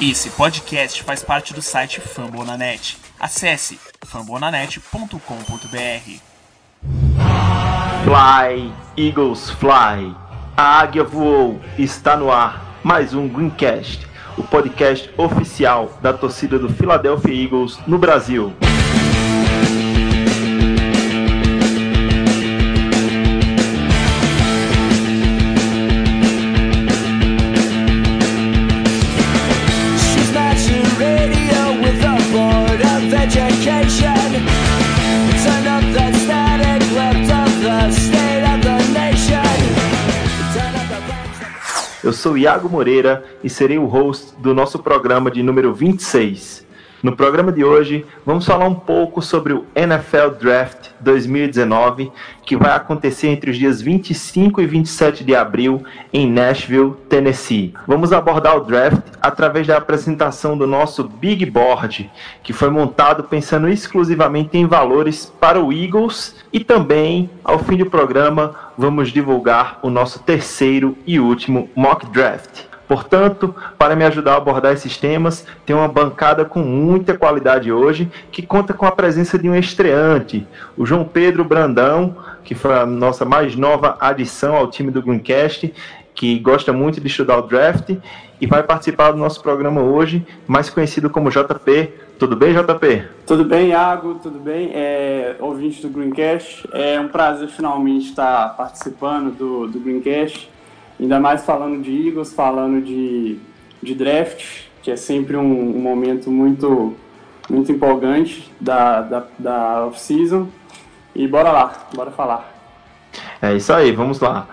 Esse podcast faz parte do site Fambonanet. Acesse fambonanet.com.br. Fly, Eagles Fly. A águia voou, está no ar. Mais um Greencast, o podcast oficial da torcida do Philadelphia Eagles no Brasil. Eu sou Iago Moreira e serei o host do nosso programa de número 26. No programa de hoje, vamos falar um pouco sobre o NFL Draft 2019, que vai acontecer entre os dias 25 e 27 de abril em Nashville, Tennessee. Vamos abordar o draft através da apresentação do nosso Big Board, que foi montado pensando exclusivamente em valores para o Eagles e também, ao fim do programa, vamos divulgar o nosso terceiro e último mock draft. Portanto, para me ajudar a abordar esses temas, tem uma bancada com muita qualidade hoje, que conta com a presença de um estreante, o João Pedro Brandão, que foi a nossa mais nova adição ao time do Greencast, que gosta muito de estudar o draft e vai participar do nosso programa hoje, mais conhecido como JP. Tudo bem, JP? Tudo bem, Iago? Tudo bem? É, ouvinte do Greencast, é um prazer finalmente estar participando do, do Greencast, ainda mais falando de Eagles, falando de, de draft, que é sempre um, um momento muito, muito empolgante da, da, da off-season. E bora lá, bora falar. É isso aí, vamos lá.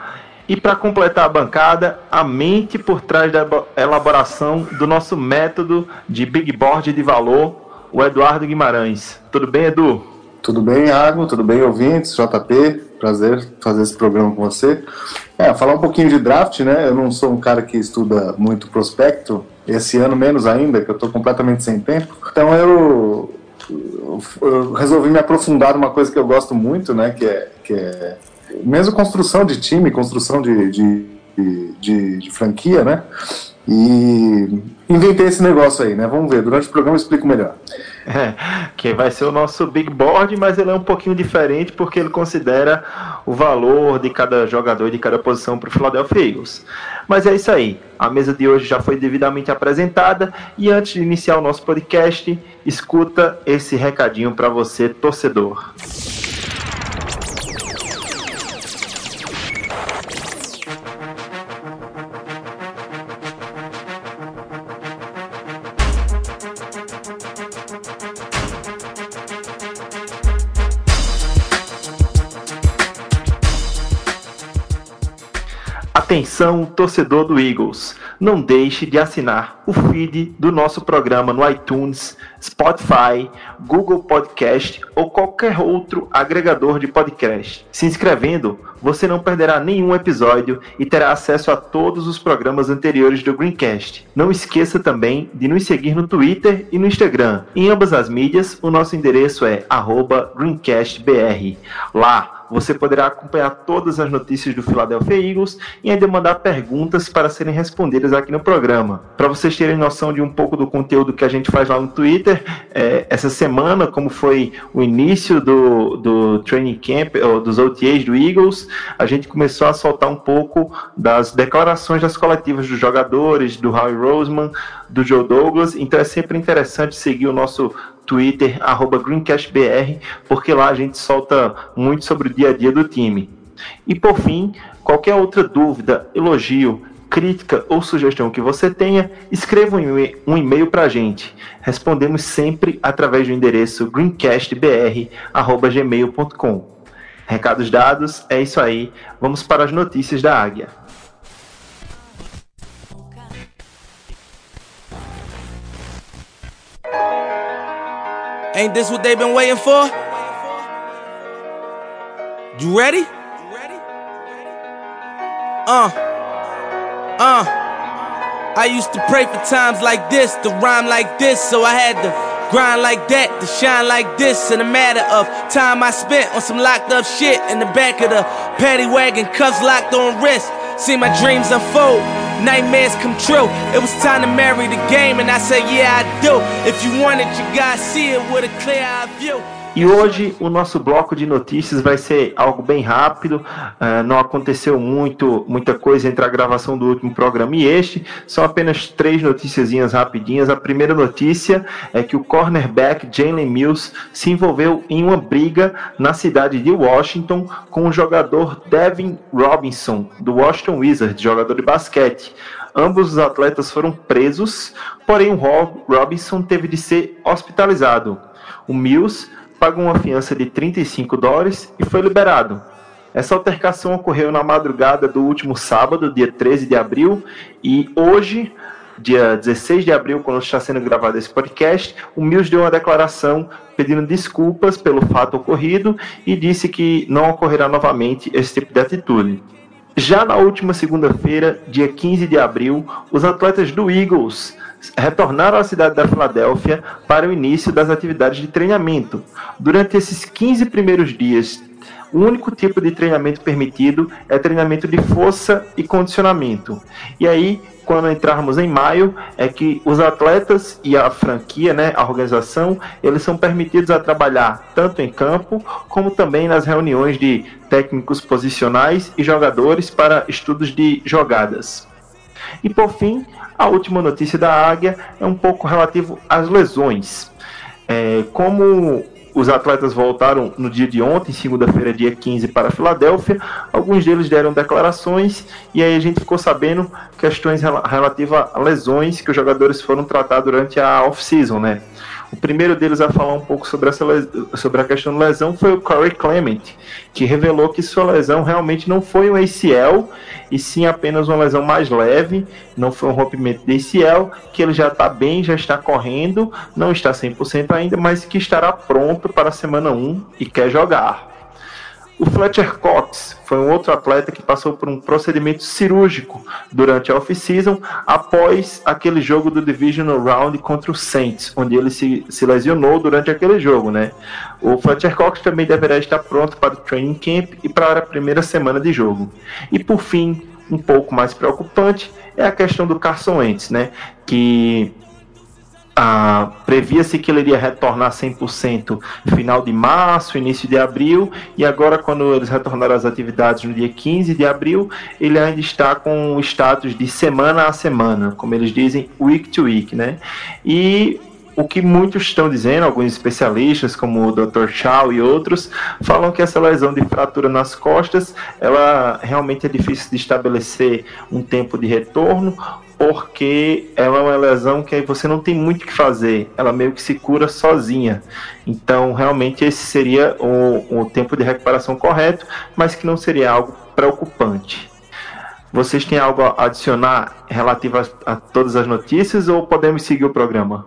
E para completar a bancada, a mente por trás da elaboração do nosso método de Big Board de valor, o Eduardo Guimarães. Tudo bem, Edu? Tudo bem, Iago? Tudo bem, ouvintes? JP, prazer fazer esse programa com você. É, falar um pouquinho de draft, né? Eu não sou um cara que estuda muito prospecto, esse ano menos ainda, que eu estou completamente sem tempo. Então eu, eu- resolvi me aprofundar numa coisa que eu gosto muito, né? Que é, que é mesmo construção de time, construção de, de, de- de franquia, né? E inventei esse negócio aí, né? Vamos ver, durante o programa eu explico melhor. É, que vai ser o nosso Big Board, mas ele é um pouquinho diferente porque ele considera o valor de cada jogador de cada posição para o Philadelphia Eagles. Mas é isso aí. A mesa de hoje já foi devidamente apresentada e antes de iniciar o nosso podcast, escuta esse recadinho para você, torcedor. Atenção, torcedor do Eagles. Não deixe de assinar o feed do nosso programa no iTunes, Spotify, Google Podcast ou qualquer outro agregador de podcast. Se inscrevendo, você não perderá nenhum episódio e terá acesso a todos os programas anteriores do Greencast. Não esqueça também de nos seguir no Twitter e no Instagram. Em ambas as mídias, o nosso endereço é GreencastBR. Lá, você poderá acompanhar todas as notícias do Philadelphia Eagles e ainda mandar perguntas para serem respondidas aqui no programa. Para vocês terem noção de um pouco do conteúdo que a gente faz lá no Twitter, é, essa semana, como foi o início do, do training camp, ou dos OTAs do Eagles, a gente começou a soltar um pouco das declarações das coletivas dos jogadores, do Howie Roseman, do Joe Douglas. Então é sempre interessante seguir o nosso Twitter, GreencastBR, porque lá a gente solta muito sobre o dia a dia do time. E por fim, qualquer outra dúvida, elogio, crítica ou sugestão que você tenha, escreva um e-mail para a gente. Respondemos sempre através do endereço greencastbr.gmail.com. Recados dados, é isso aí. Vamos para as notícias da Águia. Ain't this what they've been waiting for? You ready? Uh. Uh. I used to pray for times like this, to rhyme like this, so I had to grind like that, to shine like this. In a matter of time I spent on some locked up shit in the back of the paddy wagon, cuffs locked on wrist. See my dreams unfold. nightmares come true. It was time to marry the game, and I said, Yeah, I do. If you want it, you gotta see it with a clear eye view. E hoje o nosso bloco de notícias vai ser algo bem rápido. Uh, não aconteceu muito, muita coisa entre a gravação do último programa e este. São apenas três noticiazinhas rapidinhas. A primeira notícia é que o cornerback Jalen Mills se envolveu em uma briga na cidade de Washington com o jogador Devin Robinson do Washington Wizards, jogador de basquete. Ambos os atletas foram presos, porém o Robinson teve de ser hospitalizado. O Mills pagou uma fiança de 35 dólares e foi liberado. Essa altercação ocorreu na madrugada do último sábado, dia 13 de abril, e hoje, dia 16 de abril, quando está sendo gravado esse podcast, o Mills deu uma declaração pedindo desculpas pelo fato ocorrido e disse que não ocorrerá novamente esse tipo de atitude. Já na última segunda-feira, dia 15 de abril, os atletas do Eagles retornaram à cidade da Filadélfia para o início das atividades de treinamento. Durante esses 15 primeiros dias, o único tipo de treinamento permitido é treinamento de força e condicionamento. E aí, quando entrarmos em maio, é que os atletas e a franquia, né, a organização, eles são permitidos a trabalhar tanto em campo como também nas reuniões de técnicos posicionais e jogadores para estudos de jogadas. E por fim, a última notícia da Águia é um pouco relativo às lesões. É, como os atletas voltaram no dia de ontem, segunda-feira, dia 15, para a Filadélfia. Alguns deles deram declarações e aí a gente ficou sabendo questões relativas a lesões que os jogadores foram tratar durante a off-season, né? O primeiro deles a falar um pouco sobre, essa, sobre a questão da lesão foi o Corey Clement, que revelou que sua lesão realmente não foi um ACL, e sim apenas uma lesão mais leve, não foi um rompimento de ACL, que ele já está bem, já está correndo, não está 100% ainda, mas que estará pronto para a semana 1 e quer jogar. O Fletcher Cox foi um outro atleta que passou por um procedimento cirúrgico durante a off-season após aquele jogo do Divisional Round contra o Saints, onde ele se, se lesionou durante aquele jogo, né? O Fletcher Cox também deverá estar pronto para o training camp e para a primeira semana de jogo. E por fim, um pouco mais preocupante é a questão do Carson Wentz, né? Que ah, previa-se que ele iria retornar 100% final de março, início de abril, e agora, quando eles retornaram às atividades no dia 15 de abril, ele ainda está com o status de semana a semana, como eles dizem, week to week, né? E o que muitos estão dizendo, alguns especialistas, como o Dr. Chow e outros, falam que essa lesão de fratura nas costas, ela realmente é difícil de estabelecer um tempo de retorno, porque ela é uma lesão que você não tem muito o que fazer, ela meio que se cura sozinha. Então, realmente, esse seria o, o tempo de recuperação correto, mas que não seria algo preocupante. Vocês têm algo a adicionar relativo a, a todas as notícias ou podemos seguir o programa?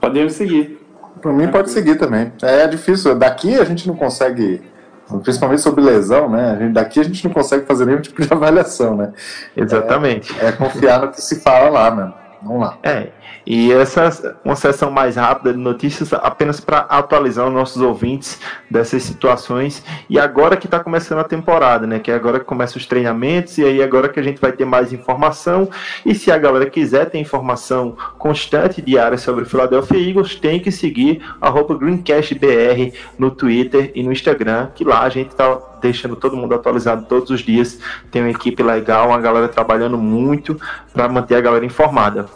Podemos seguir. Para mim, pode seguir também. É difícil. Daqui a gente não consegue principalmente sobre lesão, né? A gente, daqui a gente não consegue fazer nenhum tipo de avaliação, né? Exatamente. É, é confiar no que se fala lá, mano. Vamos lá. É. E essa uma sessão mais rápida de notícias apenas para atualizar os nossos ouvintes dessas situações. E agora que está começando a temporada, né? Que é agora que começam os treinamentos e aí agora que a gente vai ter mais informação. E se a galera quiser ter informação constante diária sobre o Philadelphia Eagles, tem que seguir GreencastBR no Twitter e no Instagram, que lá a gente está deixando todo mundo atualizado todos os dias. Tem uma equipe legal, uma galera trabalhando muito para manter a galera informada.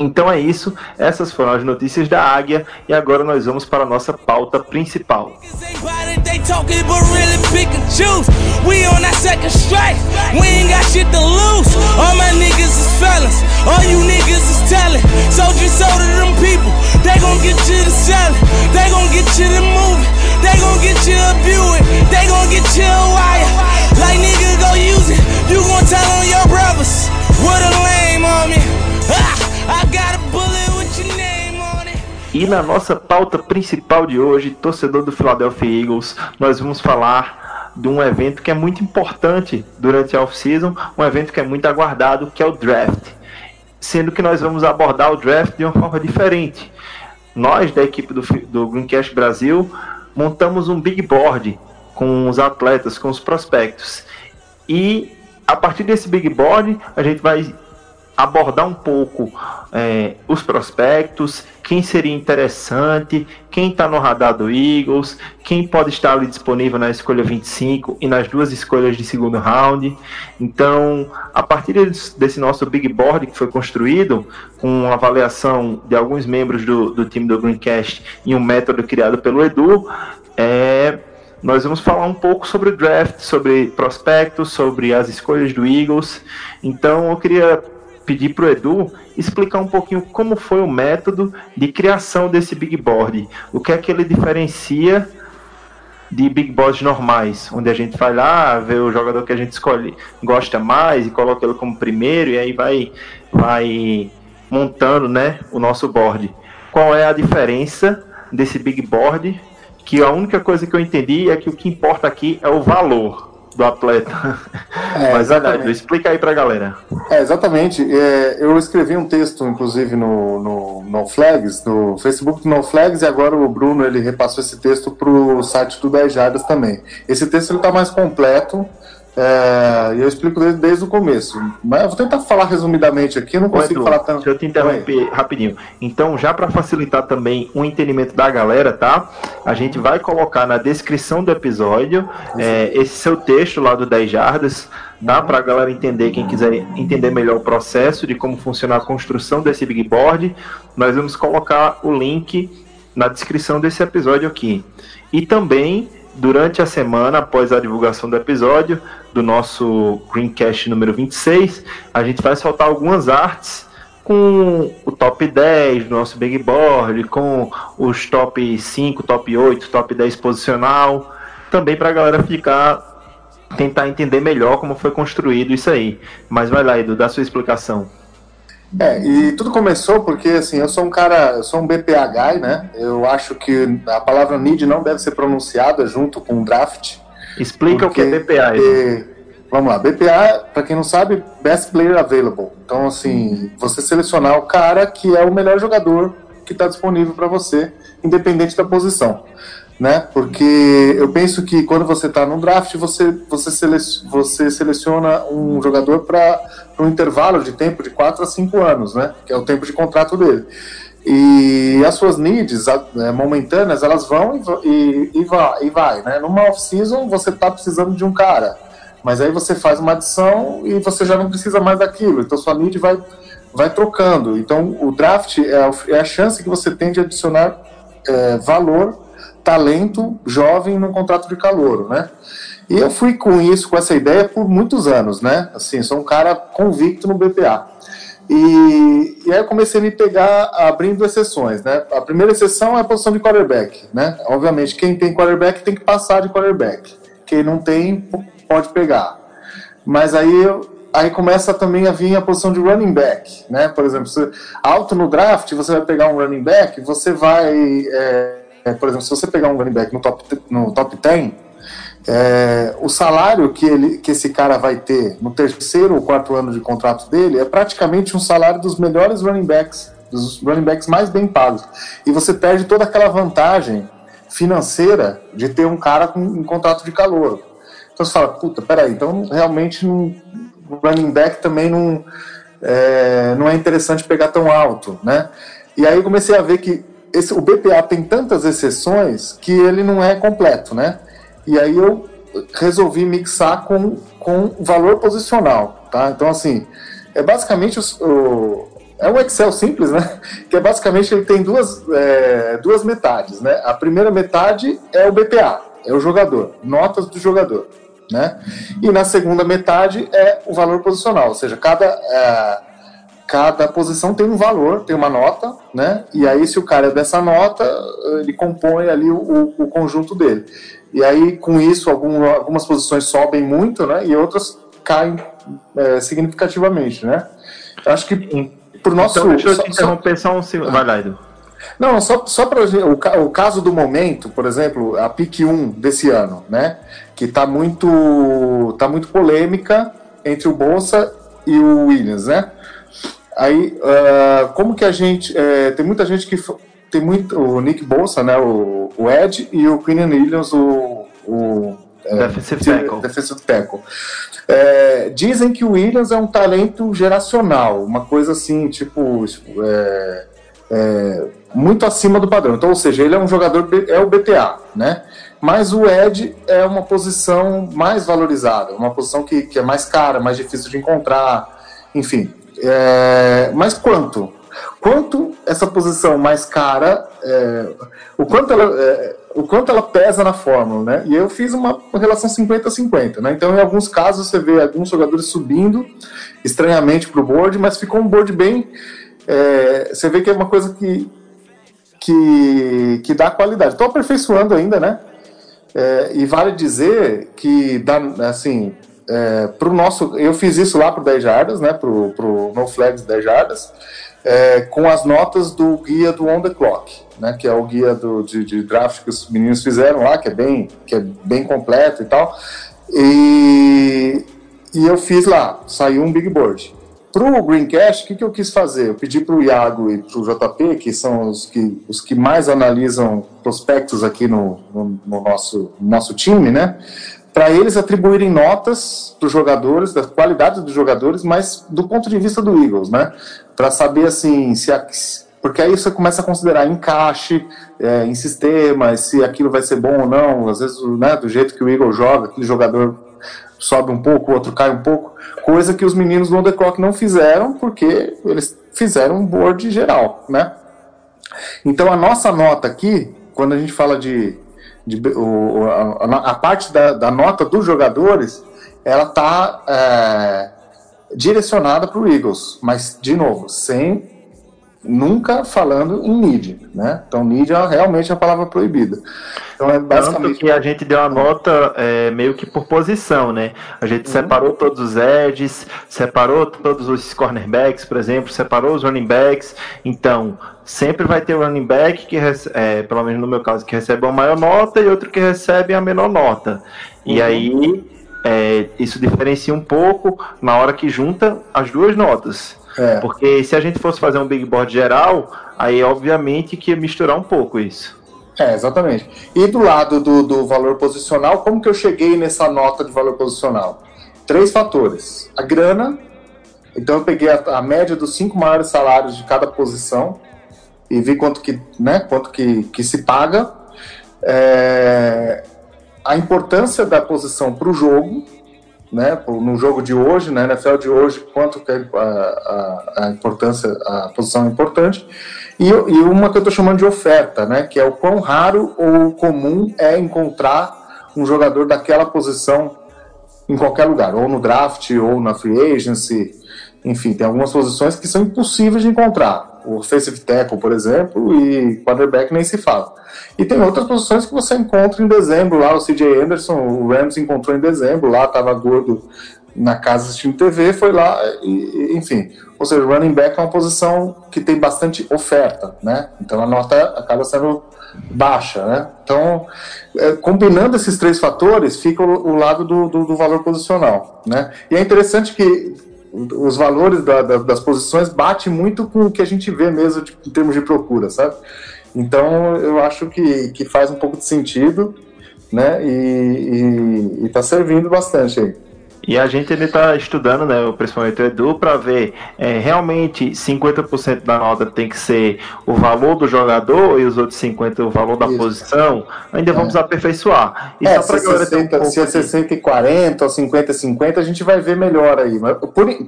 Então é isso, essas foram as notícias da Águia e agora nós vamos para a nossa pauta principal. What a E na nossa pauta principal de hoje, torcedor do Philadelphia Eagles, nós vamos falar de um evento que é muito importante durante a off-season, um evento que é muito aguardado, que é o draft. Sendo que nós vamos abordar o draft de uma forma diferente. Nós, da equipe do, do Greencast Brasil, montamos um big board com os atletas, com os prospectos. E a partir desse big board, a gente vai abordar um pouco é, os prospectos, quem seria interessante, quem está no radar do Eagles, quem pode estar ali disponível na escolha 25 e nas duas escolhas de segundo round. Então, a partir desse nosso big board que foi construído, com uma avaliação de alguns membros do, do time do Greencast e um método criado pelo Edu, é, nós vamos falar um pouco sobre o draft, sobre prospectos, sobre as escolhas do Eagles. Então, eu queria pedir para o Edu explicar um pouquinho como foi o método de criação desse big board. O que é que ele diferencia de big boards normais, onde a gente vai lá, vê o jogador que a gente escolhe, gosta mais e coloca ele como primeiro e aí vai vai montando, né, o nosso board. Qual é a diferença desse big board? Que a única coisa que eu entendi é que o que importa aqui é o valor do atleta. É, Mas verdade, explica aí pra galera. É, exatamente. É, eu escrevi um texto, inclusive, no, no, no Flags, no Facebook do No Flags, e agora o Bruno ele repassou esse texto pro site do 10 Jardas também. Esse texto ele tá mais completo. É, eu explico desde, desde, o começo. Mas eu vou tentar falar resumidamente aqui, eu não consigo Edu, falar tanto. Deixa eu te interromper rapidinho. Então, já para facilitar também o entendimento da galera, tá? A gente vai colocar na descrição do episódio é, esse seu texto lá do 10 Jardas, tá? Para a galera entender, quem quiser entender melhor o processo de como funciona a construção desse big board, nós vamos colocar o link na descrição desse episódio aqui. E também durante a semana, após a divulgação do episódio, do nosso Greencast número 26, a gente vai soltar algumas artes com o top 10 do nosso Big Board, com os top 5, top 8, top 10 posicional, também para a galera ficar tentar entender melhor como foi construído isso aí. Mas vai lá, Edu, dá sua explicação. É, e tudo começou porque, assim, eu sou um cara, eu sou um guy, né? Eu acho que a palavra need não deve ser pronunciada junto com draft. Explica porque, o que é BPA. E, vamos lá, BPA, para quem não sabe, Best Player Available. Então, assim, você selecionar o cara que é o melhor jogador que está disponível para você, independente da posição né? Porque eu penso que quando você está no draft, você, você, seleciona, você seleciona um jogador para um intervalo de tempo de 4 a 5 anos, né? Que é o tempo de contrato dele. E as suas needs né, momentâneas, elas vão e, e, e, vai, e vai, né? Numa off-season, você está precisando de um cara, mas aí você faz uma adição e você já não precisa mais daquilo, então sua need vai, vai trocando. Então o draft é, é a chance que você tem de adicionar é, valor talento jovem num contrato de calor, né? E eu fui com isso, com essa ideia por muitos anos, né? Assim, sou um cara convicto no BPA. E, e aí eu comecei a me pegar abrindo exceções, né? A primeira exceção é a posição de quarterback, né? Obviamente, quem tem quarterback tem que passar de quarterback. Quem não tem, pode pegar. Mas aí aí começa também a vir a posição de running back, né? Por exemplo, alto no draft, você vai pegar um running back, você vai é, é, por exemplo, se você pegar um running back no top, no top 10, é, o salário que, ele, que esse cara vai ter no terceiro ou quarto ano de contrato dele é praticamente um salário dos melhores running backs, dos running backs mais bem pagos. E você perde toda aquela vantagem financeira de ter um cara com um contrato de calor. Então você fala, puta, peraí, então realmente o running back também não é, não é interessante pegar tão alto, né? E aí comecei a ver que esse, o BPA tem tantas exceções que ele não é completo, né? E aí eu resolvi mixar com, com valor posicional, tá? Então, assim, é basicamente o, o é um Excel simples, né? Que é basicamente ele tem duas, é, duas metades, né? A primeira metade é o BPA, é o jogador, notas do jogador, né? E na segunda metade é o valor posicional, ou seja, cada é, cada posição tem um valor, tem uma nota, né? E aí, se o cara é dessa nota, ele compõe ali o, o conjunto dele. E aí, com isso, algum, algumas posições sobem muito, né? E outras caem é, significativamente, né? Eu acho que por nosso. Então, deixa eu te interromper só um segundo. Vai lá, Edu. Não, só, só para o, o caso do momento, por exemplo, a PIC 1 desse ano, né? Que está muito, tá muito polêmica entre o Bolsa e o Williams, né? Aí, uh, como que a gente. É, tem muita gente que. Tem muito. O Nick Bolsa, né? O, o Ed e o Queen Williams, o, o é, Defensive tackle. defensive tackle. É, dizem que o Williams é um talento geracional, uma coisa assim, tipo, é, é, muito acima do padrão. Então, ou seja, ele é um jogador, é o BTA, né? Mas o Ed é uma posição mais valorizada, uma posição que, que é mais cara, mais difícil de encontrar, enfim. É, mas quanto? Quanto essa posição mais cara, é, o, quanto ela, é, o quanto ela pesa na fórmula, né? E eu fiz uma relação 50-50, né? Então, em alguns casos, você vê alguns jogadores subindo estranhamente para o board, mas ficou um board bem. é, você vê que é uma coisa que, que, que dá qualidade. Estou aperfeiçoando ainda, né? É, e vale dizer que dá, assim, é, pro nosso, eu fiz isso lá pro 10 jardas, né, pro, pro No Flags 10 jardas, é, com as notas do guia do On The Clock, né, que é o guia do, de, de draft que os meninos fizeram lá, que é bem, que é bem completo e tal, e, e eu fiz lá, saiu um big board. Pro Greencast, o que, que eu quis fazer? Eu pedi pro Iago e pro JP, que são os que, os que mais analisam prospectos aqui no, no, no nosso, no nosso time, né? Para eles atribuírem notas para os jogadores, da qualidade dos jogadores, mas do ponto de vista do Eagles, né? Para saber assim, se a, porque aí você começa a considerar encaixe é, em sistemas, se aquilo vai ser bom ou não, às vezes, né, do jeito que o Eagle joga, aquele jogador sobe um pouco, o outro cai um pouco, coisa que os meninos On The Clock não fizeram, porque eles fizeram um board geral, né? Então a nossa nota aqui, quando a gente fala de, de o, a, a, parte da, da, nota dos jogadores, ela está é, direcionada para o Eagles, mas de novo, sem nunca falando em need, né? Então need é realmente a palavra proibida. Então é basicamente Tanto que a gente deu a nota é, meio que por posição, né? A gente uhum. separou todos os edges, separou todos os cornerbacks, por exemplo, separou os running backs. Então sempre vai ter o running back que é, pelo menos no meu caso que recebe uma maior nota e outro que recebe a menor nota. E uhum. aí é, isso diferencia um pouco na hora que junta as duas notas. É. Porque se a gente fosse fazer um big board geral, aí obviamente que ia misturar um pouco isso. É, exatamente. E do lado do, do valor posicional, como que eu cheguei nessa nota de valor posicional? Três fatores. A grana, então eu peguei a, a média dos cinco maiores salários de cada posição e vi quanto que, né, quanto que, que se paga. É, a importância da posição para o jogo, né, no jogo de hoje, na NFL de hoje, quanto que a, a, a importância, a posição é importante, e, e uma que eu estou chamando de oferta, né, que é o quão raro ou comum é encontrar um jogador daquela posição em qualquer lugar, ou no draft, ou na free agency, enfim, tem algumas posições que são impossíveis de encontrar. O offensive tackle, por exemplo, e quarterback nem se fala. E tem outras posições que você encontra em dezembro, lá o CJ Anderson, o Rams encontrou em dezembro, lá estava gordo na casa assistindo TV, foi lá, e, enfim. Ou seja, running back é uma posição que tem bastante oferta, né? Então a nota acaba sendo baixa, né? Então, é, combinando esses três fatores, fica o, o lado do, do, do, valor posicional, né? E é interessante que os valores da, da, das posições batem muito com o que a gente vê mesmo de, em termos de procura, sabe? Então eu acho que, que faz um pouco de sentido, né? E está servindo bastante aí. E a gente ainda está estudando, né, principalmente o Edu, para ver é, realmente 50% da nota tem que ser o valor do jogador e os outros 50% o valor da Isso. posição. Ainda é. vamos aperfeiçoar. E é, se, 60, um se é 60 e 40 ou 50 e 50, a gente vai ver melhor aí.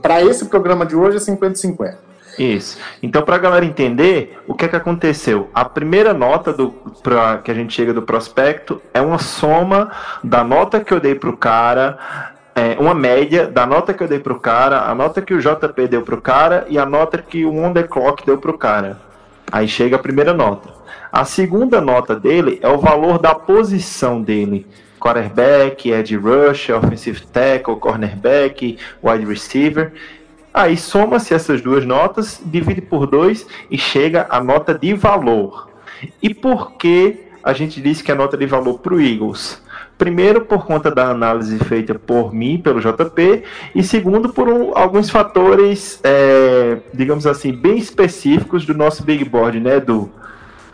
Para esse programa de hoje é 50 e 50. Isso. Então, para a galera entender, o que é que aconteceu? A primeira nota do pra, que a gente chega do prospecto é uma soma da nota que eu dei pro cara, é, uma média da nota que eu dei pro cara, a nota que o JP deu pro cara e a nota que o On The Clock deu pro cara. Aí chega a primeira nota. A segunda nota dele é o valor da posição dele. Quarterback, edge rusher, offensive tackle, cornerback, wide receiver. Aí soma-se essas duas notas, divide por dois e chega a nota de valor. E por que a gente disse que a nota de valor para o Eagles? Primeiro, por conta da análise feita por mim, pelo JP, e segundo, por um, alguns fatores, é, digamos assim, bem específicos do nosso Big Board, né, Edu?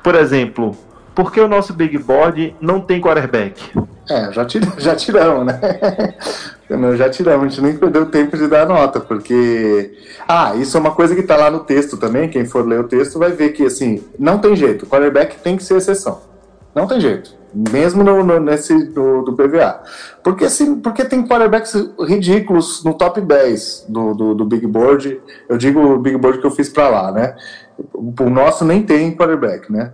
Por exemplo, por que o nosso Big Board não tem quarterback? É, já, tir, já tiramos, né? já tiramos, a gente nem perdeu tempo de dar nota, porque. Ah, isso é uma coisa que tá lá no texto também. Quem for ler o texto vai ver que, assim, não tem jeito. Quarterback tem que ser exceção. Não tem jeito. Mesmo no, no nesse do, do, PVA. Porque, assim, porque tem quarterbacks ridículos no top 10 do, do, do Big Board. Eu digo o Big Board que eu fiz para lá, né? O nosso nem tem quarterback, né?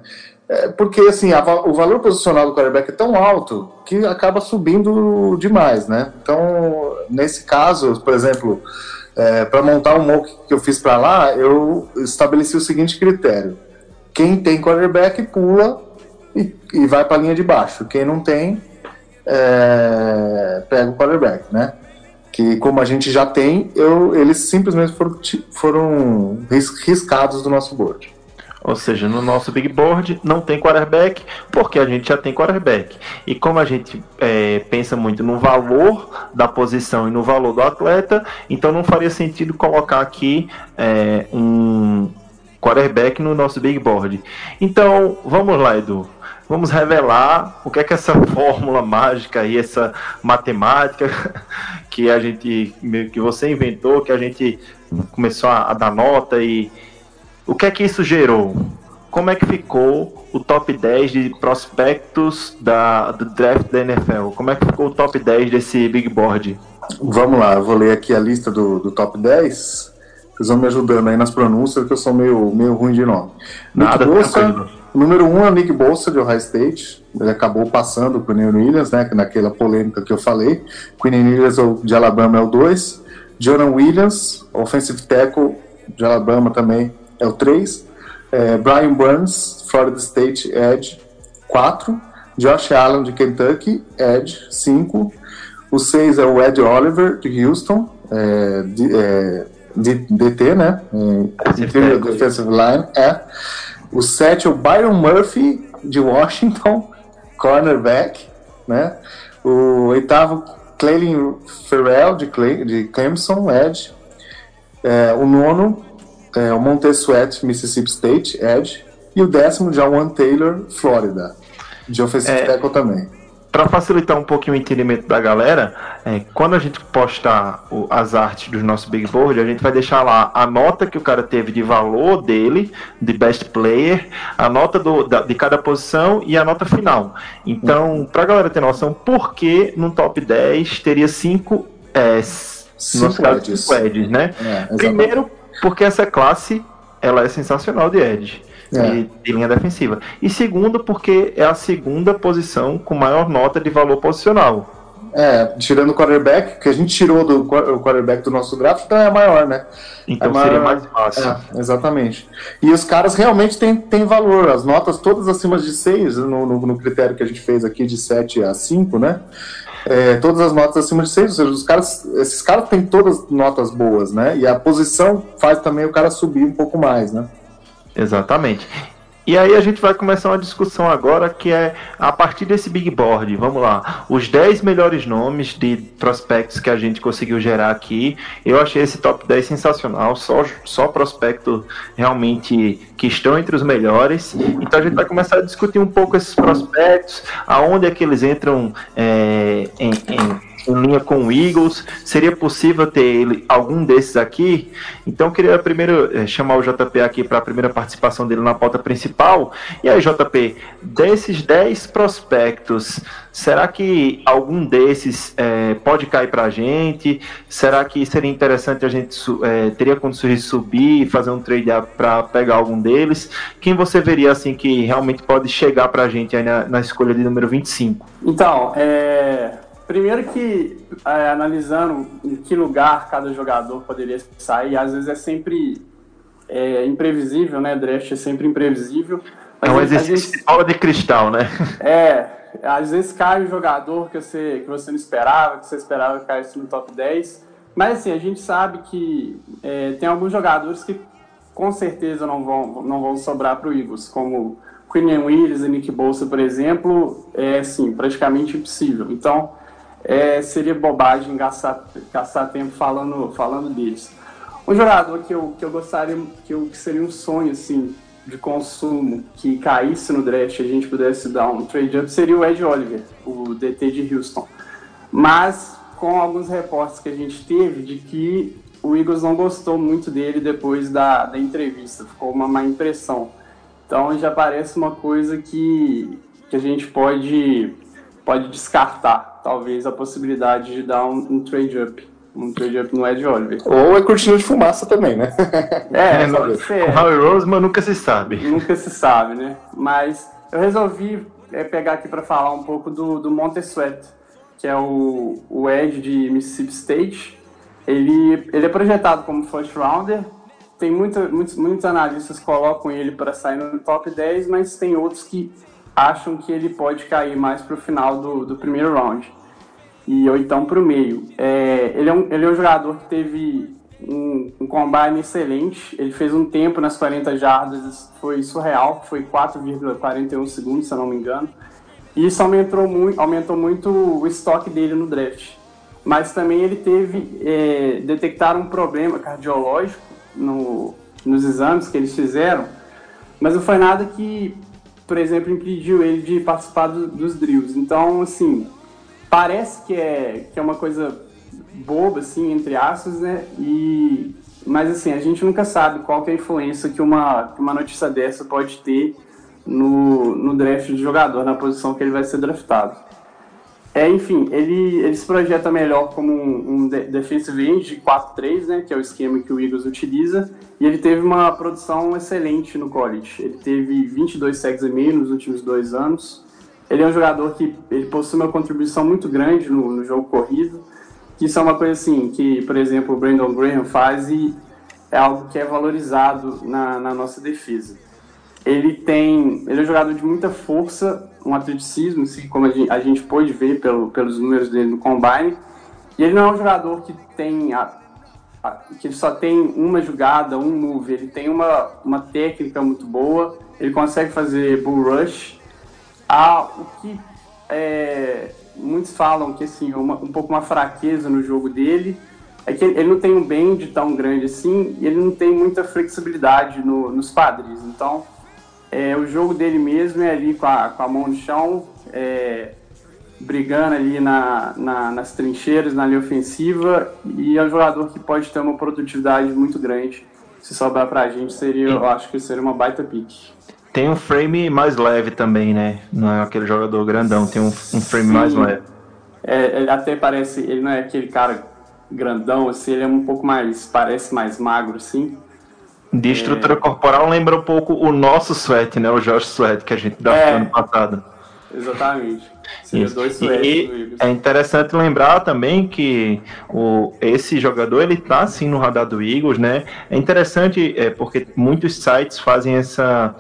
É porque assim, a, o valor posicional do quarterback é tão alto que acaba subindo demais, né? Então, nesse caso, por exemplo, é, para montar um mock que eu fiz para lá, eu estabeleci o seguinte critério: quem tem quarterback pula e, e vai para a linha de baixo, quem não tem é, pega o quarterback, né? Que como a gente já tem, eu, eles simplesmente foram, foram riscados do nosso board. Ou seja, no nosso big board não tem quarterback, porque a gente já tem quarterback. E como a gente é, pensa muito no valor da posição e no valor do atleta, então não faria sentido colocar aqui é, um quarterback no nosso big board. Então, vamos lá, Edu. Vamos revelar o que é que essa fórmula mágica e essa matemática que a gente que você inventou, que a gente começou a, a dar nota e o que é que isso gerou? Como é que ficou o top 10 de prospectos da, do draft da NFL? Como é que ficou o top 10 desse big board? Vamos lá, eu vou ler aqui a lista do, do top 10. Vocês vão me ajudando aí nas pronúncias, que eu sou meio, meio ruim de nome. Nada, Nick Bolsa, número 1 um é o Nick Bolsa, de Ohio State. Ele acabou passando com o Quinn Williams, né, naquela polêmica que eu falei. Quinn Williams de Alabama é o 2. Jonah Williams, offensive tackle de Alabama também, é o 3. É, Brian Burns, Florida State, Edge, 4. Josh Allen, de Kentucky, Edge, 5. O 6 é o Ed Oliver, de Houston, é, de, é, DT, né? Interior Defensive Line, é. O 7 é o Byron Murphy, de Washington, cornerback, né? O oitavo, Cleylin Ferrell, de, Clay, de Clemson, Edge. É, o nono, é, o Montesuet, Mississippi State, Edge, e o décimo, Jawan Taylor, Flórida, de offensive é, tackle também. Para facilitar um pouquinho o entendimento da galera, é, quando a gente postar o, as artes do nosso Big Board, a gente vai deixar lá a nota que o cara teve de valor dele, de best player, a nota do, da, de cada posição e a nota final. Então, para a galera ter noção, por que no top 10 teria cinco, é, cinco, edges. edges, né? É, Primeiro, porque essa classe ela é sensacional de edge. É. De, de, linha defensiva. E segundo, porque é a segunda posição com maior nota de valor posicional. É, tirando o quarterback, que a gente tirou do o quarterback do nosso draft, então é a maior, né? Então é maior, seria mais fácil. É, exatamente. E os caras realmente têm, têm valor, as notas todas acima de 6, no, no, no critério que a gente fez aqui de 7 a 5, né? é, todas as notas acima de 6, ou seja, os caras, esses caras têm todas notas boas, né? E a posição faz também o cara subir um pouco mais, né? Exatamente. E aí a gente vai começar uma discussão agora que é a partir desse big board, vamos lá, os 10 melhores nomes de prospectos que a gente conseguiu gerar aqui. Eu achei esse top 10 sensacional, só, só prospecto realmente que estão entre os melhores. Então a gente vai começar a discutir um pouco esses prospectos, aonde é que eles entram é, em, em em linha com o Eagles. Seria possível ter ele, algum desses aqui? Então, queria primeiro é, chamar o JP aqui para a primeira participação dele na pauta principal. E aí, JP, desses 10 prospectos, será que algum desses é, pode cair para a gente? Será que seria interessante a gente é, teria condições de subir e fazer um trade para pegar algum deles? Quem você veria assim que realmente pode chegar para a gente na, na escolha de número 25? Então, é, Primeiro que, é, analisando em que lugar cada jogador poderia sair, às vezes é sempre é, imprevisível, né? Draft é sempre imprevisível. Mas é um exercício de de cristal, né? É, às vezes cai um jogador que você, que você não esperava, que você esperava que caísse no top 10. Mas assim, a gente sabe que é, tem alguns jogadores que com certeza não vão, não vão sobrar para o Eagles, como Quinn Willis e Nick Bolsa, por exemplo, é assim, praticamente impossível. Então, é, seria bobagem gastar, gastar tempo falando, falando deles. Um jogador que eu, que eu gostaria, que, eu, que seria um sonho, assim, de consumo que caísse no draft a gente pudesse dar um trade up seria o Ed Oliver, o DT de Houston. Mas com alguns reportes que a gente teve de que o Eagles não gostou muito dele depois da, da entrevista, ficou uma má impressão. Então já parece uma coisa que, que a gente pode, pode descartar, talvez, a possibilidade de dar um, um trade up. Um trade up no Ed Oliver. Ou é cortina de fumaça também, né? É, É, pode ser. Com Howie Roseman nunca se sabe. Nunca se sabe, né? Mas eu resolvi é, pegar aqui para falar um pouco do, do Montesuet, que é o, o Ed de Mississippi State. Ele, ele é projetado como first rounder. Tem muita, muitos, muitos analistas colocam ele para sair no top 10, mas tem outros que acham que ele pode cair mais para o final do, do primeiro round. E, ou então para o meio. É, ele, é um, ele é um jogador que teve um, um combine excelente. Ele fez um tempo nas 40 jardas, foi surreal, foi 4,41 segundos, se eu não me engano. E isso aumentou muito, aumentou muito o estoque dele no draft. Mas também ele teve, é, detectaram um problema cardiológico no, nos exames que eles fizeram, mas não foi nada que, por exemplo, impediu ele de participar do- dos drills. Então, assim, parece que é, que é uma coisa boba, assim, entre aspas, né? E, mas, assim, a gente nunca sabe qual é a influência que uma, que uma notícia dessa pode ter no, no draft de jogador, na posição que ele vai ser draftado. É, enfim, ele, ele se projeta melhor como um, um de- defensive end de 4-3, né, que é o esquema que o Eagles utiliza, e ele teve uma produção excelente no college. Ele teve 22 sacks e meio nos últimos dois anos. Ele é um jogador que ele possui uma contribuição muito grande no, no jogo corrido, que isso é uma coisa assim que, por exemplo, o Brandon Graham faz e é algo que é valorizado na, na nossa defesa. Ele tem, ele é um jogador de muita força, um atleticismo, assim, como a gente, a gente pôde ver pelo, pelos números dele no combine. E ele não é um jogador que tem que só tem uma jogada, um move. Ele tem uma, uma técnica muito boa. Ele consegue fazer bull rush. Ah, o que é, muitos falam que assim uma, um pouco uma fraqueza no jogo dele é que ele, ele não tem um bend tão grande assim e ele não tem muita flexibilidade no, nos padres. Então é, o jogo dele mesmo é ali com a, com a mão no chão, é, brigando ali na, na- nas trincheiras, na linha ofensiva, e é um jogador que pode ter uma produtividade muito grande. Se sobrar pra gente, seria, eu acho que seria uma baita pique. Tem um frame mais leve também, né? Não é aquele jogador grandão, tem um, um frame Sim. mais leve. É, ele até parece, ele não é aquele cara grandão, assim, ele é um pouco mais, parece mais magro, assim. De estrutura corporal lembra um pouco o nosso Sweat, né? O Josh Sweat que a gente draftou É. ano passado. Exatamente. Seria Isso. dois E é interessante lembrar também que o, esse jogador ele tá assim no radar do Eagles, né? É interessante é, porque muitos sites fazem essa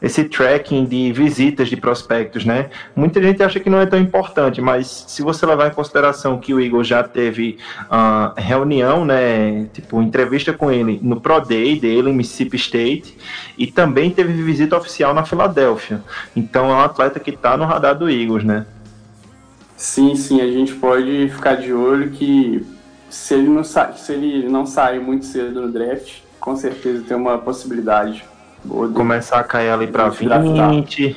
esse tracking de visitas de prospectos, né? Muita gente acha que não é tão importante, mas se você levar em consideração que o Eagles já teve ah, reunião, né? Tipo, entrevista com ele no Pro Day dele em Mississippi State e também teve visita oficial na Filadélfia. Então é um atleta que tá no radar do Eagles, né? Sim, sim, a gente pode ficar de olho que se ele não, sa se ele não sair muito cedo no draft, com certeza tem uma possibilidade começar a cair ali para Vamos draftar. 20.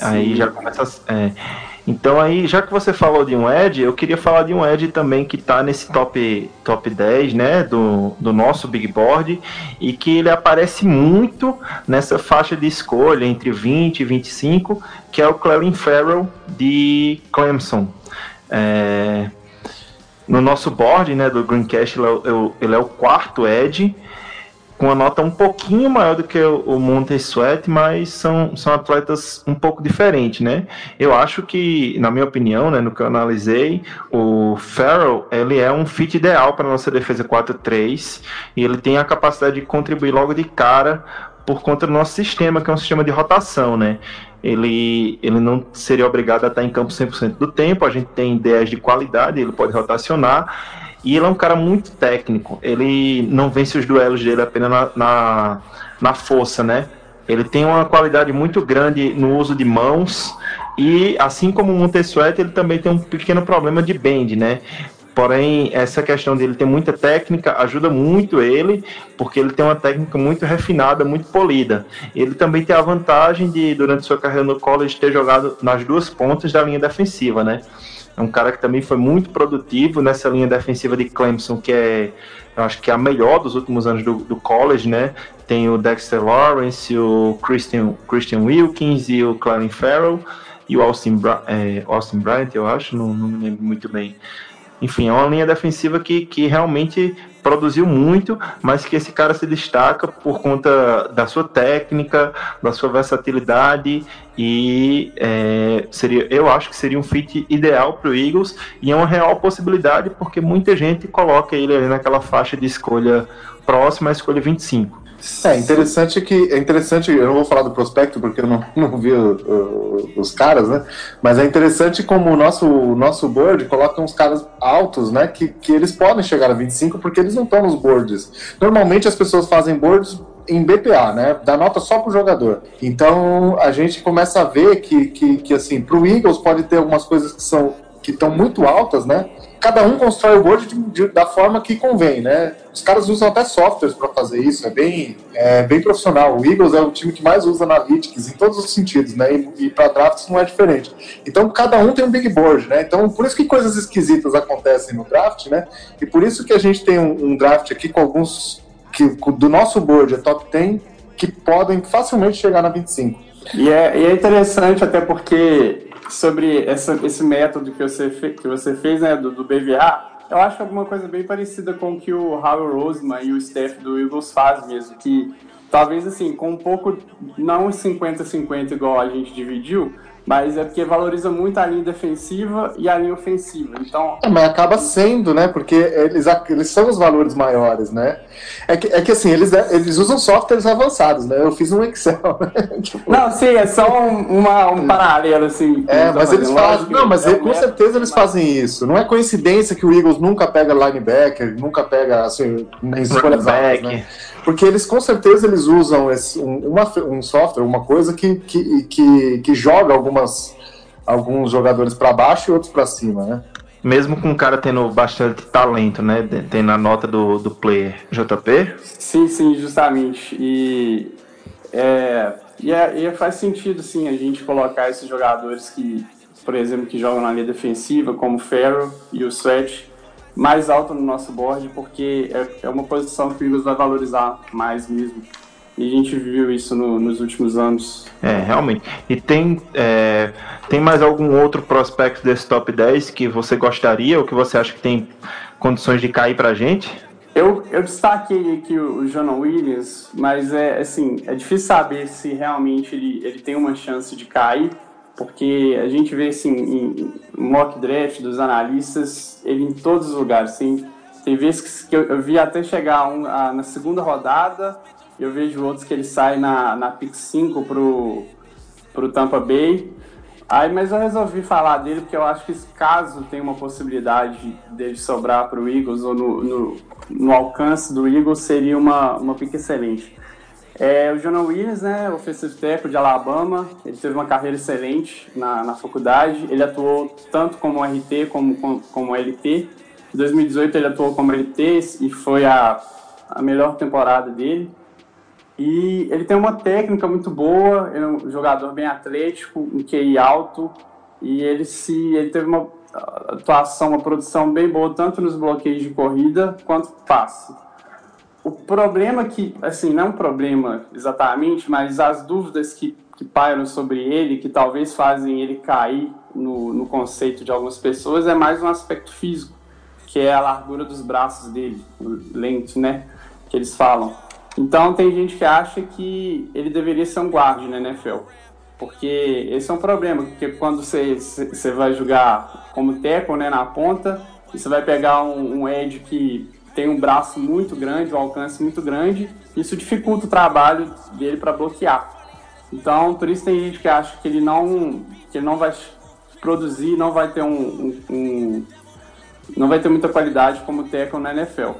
Aí já começa. a- é. Então aí, já que você falou de um Ed, eu queria falar de um Ed também que tá nesse top, top 10, né, do, do nosso Big Board, e que ele aparece muito nessa faixa de escolha entre 20 e 25, que é o Clelin Farrell de Clemson. É, no nosso board, né, do Greencast, ele é o- é o- ele é o quarto Ed, com uma nota um pouquinho maior do que o, Monte Sweat, mas são, são atletas um pouco diferentes, né? Eu acho que, na minha opinião, né, no que eu analisei, o Farrell, ele é um fit ideal para nossa defesa 4-3 e ele tem a capacidade de contribuir logo de cara por conta do nosso sistema, que é um sistema de rotação, né? Ele, ele não seria obrigado a estar em campo 100% do tempo, a gente tem ideias de qualidade, ele pode rotacionar, e ele é um cara muito técnico. Ele não vence os duelos dele apenas na, na, na força, né? Ele tem uma qualidade muito grande no uso de mãos. E assim como o Montessuet, ele também tem um pequeno problema de bend, né? Porém, essa questão dele ter muita técnica ajuda muito ele, porque ele tem uma técnica muito refinada, muito polida. Ele também tem a vantagem de, durante sua carreira no college, ter jogado nas duas pontas da linha defensiva, né? É um cara que também foi muito produtivo nessa linha defensiva de Clemson, que é, eu acho que é a melhor dos últimos anos do, do college, né? Tem o Dexter Lawrence, o Christian, Christian Wilkins e o Clarence Farrell e o Austin, é, Austin Bryant, eu acho, não, não me lembro muito bem. Enfim, é uma linha defensiva que, que realmente produziu muito, mas que esse cara se destaca por conta da sua técnica, da sua versatilidade e é, seria, eu acho que seria um fit ideal para o Eagles e é uma real possibilidade porque muita gente coloca ele ali naquela faixa de escolha próxima à escolha 25. É interessante que é interessante. Eu não vou falar do prospecto porque eu não, não vi o, o, os caras, né? Mas é interessante como o nosso, o nosso board coloca uns caras altos, né? Que, que eles podem chegar a 25 porque eles não estão nos boards. Normalmente as pessoas fazem boards em BPA, né? Dá nota só pro jogador. Então a gente começa a ver que, que, que assim, pro Eagles pode ter algumas coisas que são que estão muito altas, né? Cada um constrói o board de, de, da forma que convém, né? Os caras usam até softwares para fazer isso, é bem, é bem profissional. O Eagles é o time que mais usa analytics em todos os sentidos, né? E, e para drafts não é diferente. Então cada um tem um big board, né? Então por isso que coisas esquisitas acontecem no draft, né? E por isso que a gente tem um, um draft aqui com alguns que do nosso board é top 10 que podem facilmente chegar na 25. E é, e é interessante até porque sobre essa, esse método que você, fe, que você fez, né, do, do, BVA, eu acho alguma coisa bem parecida com o que o Howard Roseman e o staff do Eagles faz mesmo, que talvez assim, com um pouco, não 50-50 igual a gente dividiu, mas é porque valoriza muito a linha defensiva e a linha ofensiva. Então, é, mas acaba sendo, né? Porque eles, eles são os valores maiores, né? É que, é que assim, eles, eles usam softwares avançados, né? Eu fiz um Excel. Né? tipo... Não, sim, é só uma, um paralelo, assim. É, mas eles fazem. Não, mas é com certeza eles fazem isso. Não é coincidência que o Eagles nunca pega linebacker, nunca pega assim, nem escolhas altas, né? Porque eles com certeza eles usam esse, um, uma, um software, uma coisa que, que, que, que joga algumas, alguns jogadores para baixo e outros para cima, né? Mesmo com o cara tendo bastante talento, né? Tem na nota do, do player JP? Sim, sim, justamente. E, é, e, é, e faz sentido, sim, a gente colocar esses jogadores que, por exemplo, que jogam na linha defensiva, como o Ferro e o Sweat, mais alto no nosso board, porque é, é uma posição que o Eagles vai valorizar mais mesmo. E a gente viu isso no, nos últimos anos. É, realmente. E tem, é, tem mais algum outro prospecto desse top 10 que você gostaria ou que você acha que tem condições de cair pra gente? Eu, eu destaquei aqui o, o Jonah Williams, mas é assim, é difícil saber se realmente ele, ele tem uma chance de cair porque a gente vê assim em mock draft dos analistas ele em todos os lugares sim tem vezes que eu, vi até chegar um, a, na segunda rodada eu vejo outros que ele sai na, na pick 5 pro, pro Tampa Bay. Aí mas eu resolvi falar dele porque eu acho que caso tenha uma possibilidade dele sobrar para o Eagles ou no, no, no alcance do Eagles seria uma, uma pick excelente é, o Jonah Williams, né, offensive tackle de Alabama, ele teve uma carreira excelente na, na faculdade, ele atuou tanto como RT como, como, como LT. Em 2018 ele atuou como LT e foi a, a melhor temporada dele. E ele tem uma técnica muito boa, é um jogador bem atlético, um QI alto, e ele se ele teve uma atuação, uma produção bem boa tanto nos bloqueios de corrida quanto passe. O problema que, assim, não é um problema exatamente, mas as dúvidas que, que pairam sobre ele, que talvez fazem ele cair no, no conceito de algumas pessoas, é mais um aspecto físico, que é a largura dos braços dele, lente, né, que eles falam. Então tem gente que acha que ele deveria ser um guarda na NFL, porque esse é um problema, porque quando você, você vai jogar como teco, né, na ponta, você vai pegar um, um edge que tem um braço muito grande, um alcance muito grande, isso dificulta o trabalho dele para bloquear. Então, por isso tem gente que acha que ele não, que ele não vai produzir, não vai ter um, um, um não vai ter muita qualidade como tackle na NFL.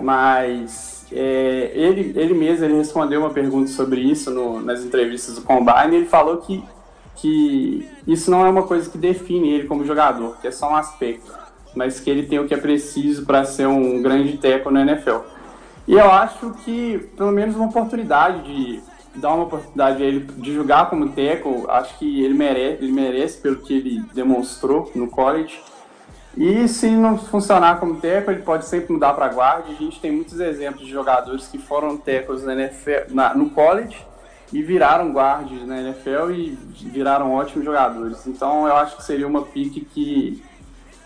Mas é, ele, ele mesmo ele respondeu uma pergunta sobre isso no, nas entrevistas do Combine. Ele falou que, que isso não é uma coisa que define ele como jogador, que é só um aspecto mas que ele tem o que é preciso para ser um grande teco na NFL. E eu acho que, pelo menos, uma oportunidade de dar uma oportunidade a ele de jogar como teco, acho que ele merece, ele merece pelo que ele demonstrou no college. E se não funcionar como teco, ele pode sempre mudar para guarda. A gente tem muitos exemplos de jogadores que foram tecos na NFL, na, no college e viraram guardas na NFL e viraram ótimos jogadores. Então eu acho que seria uma pique que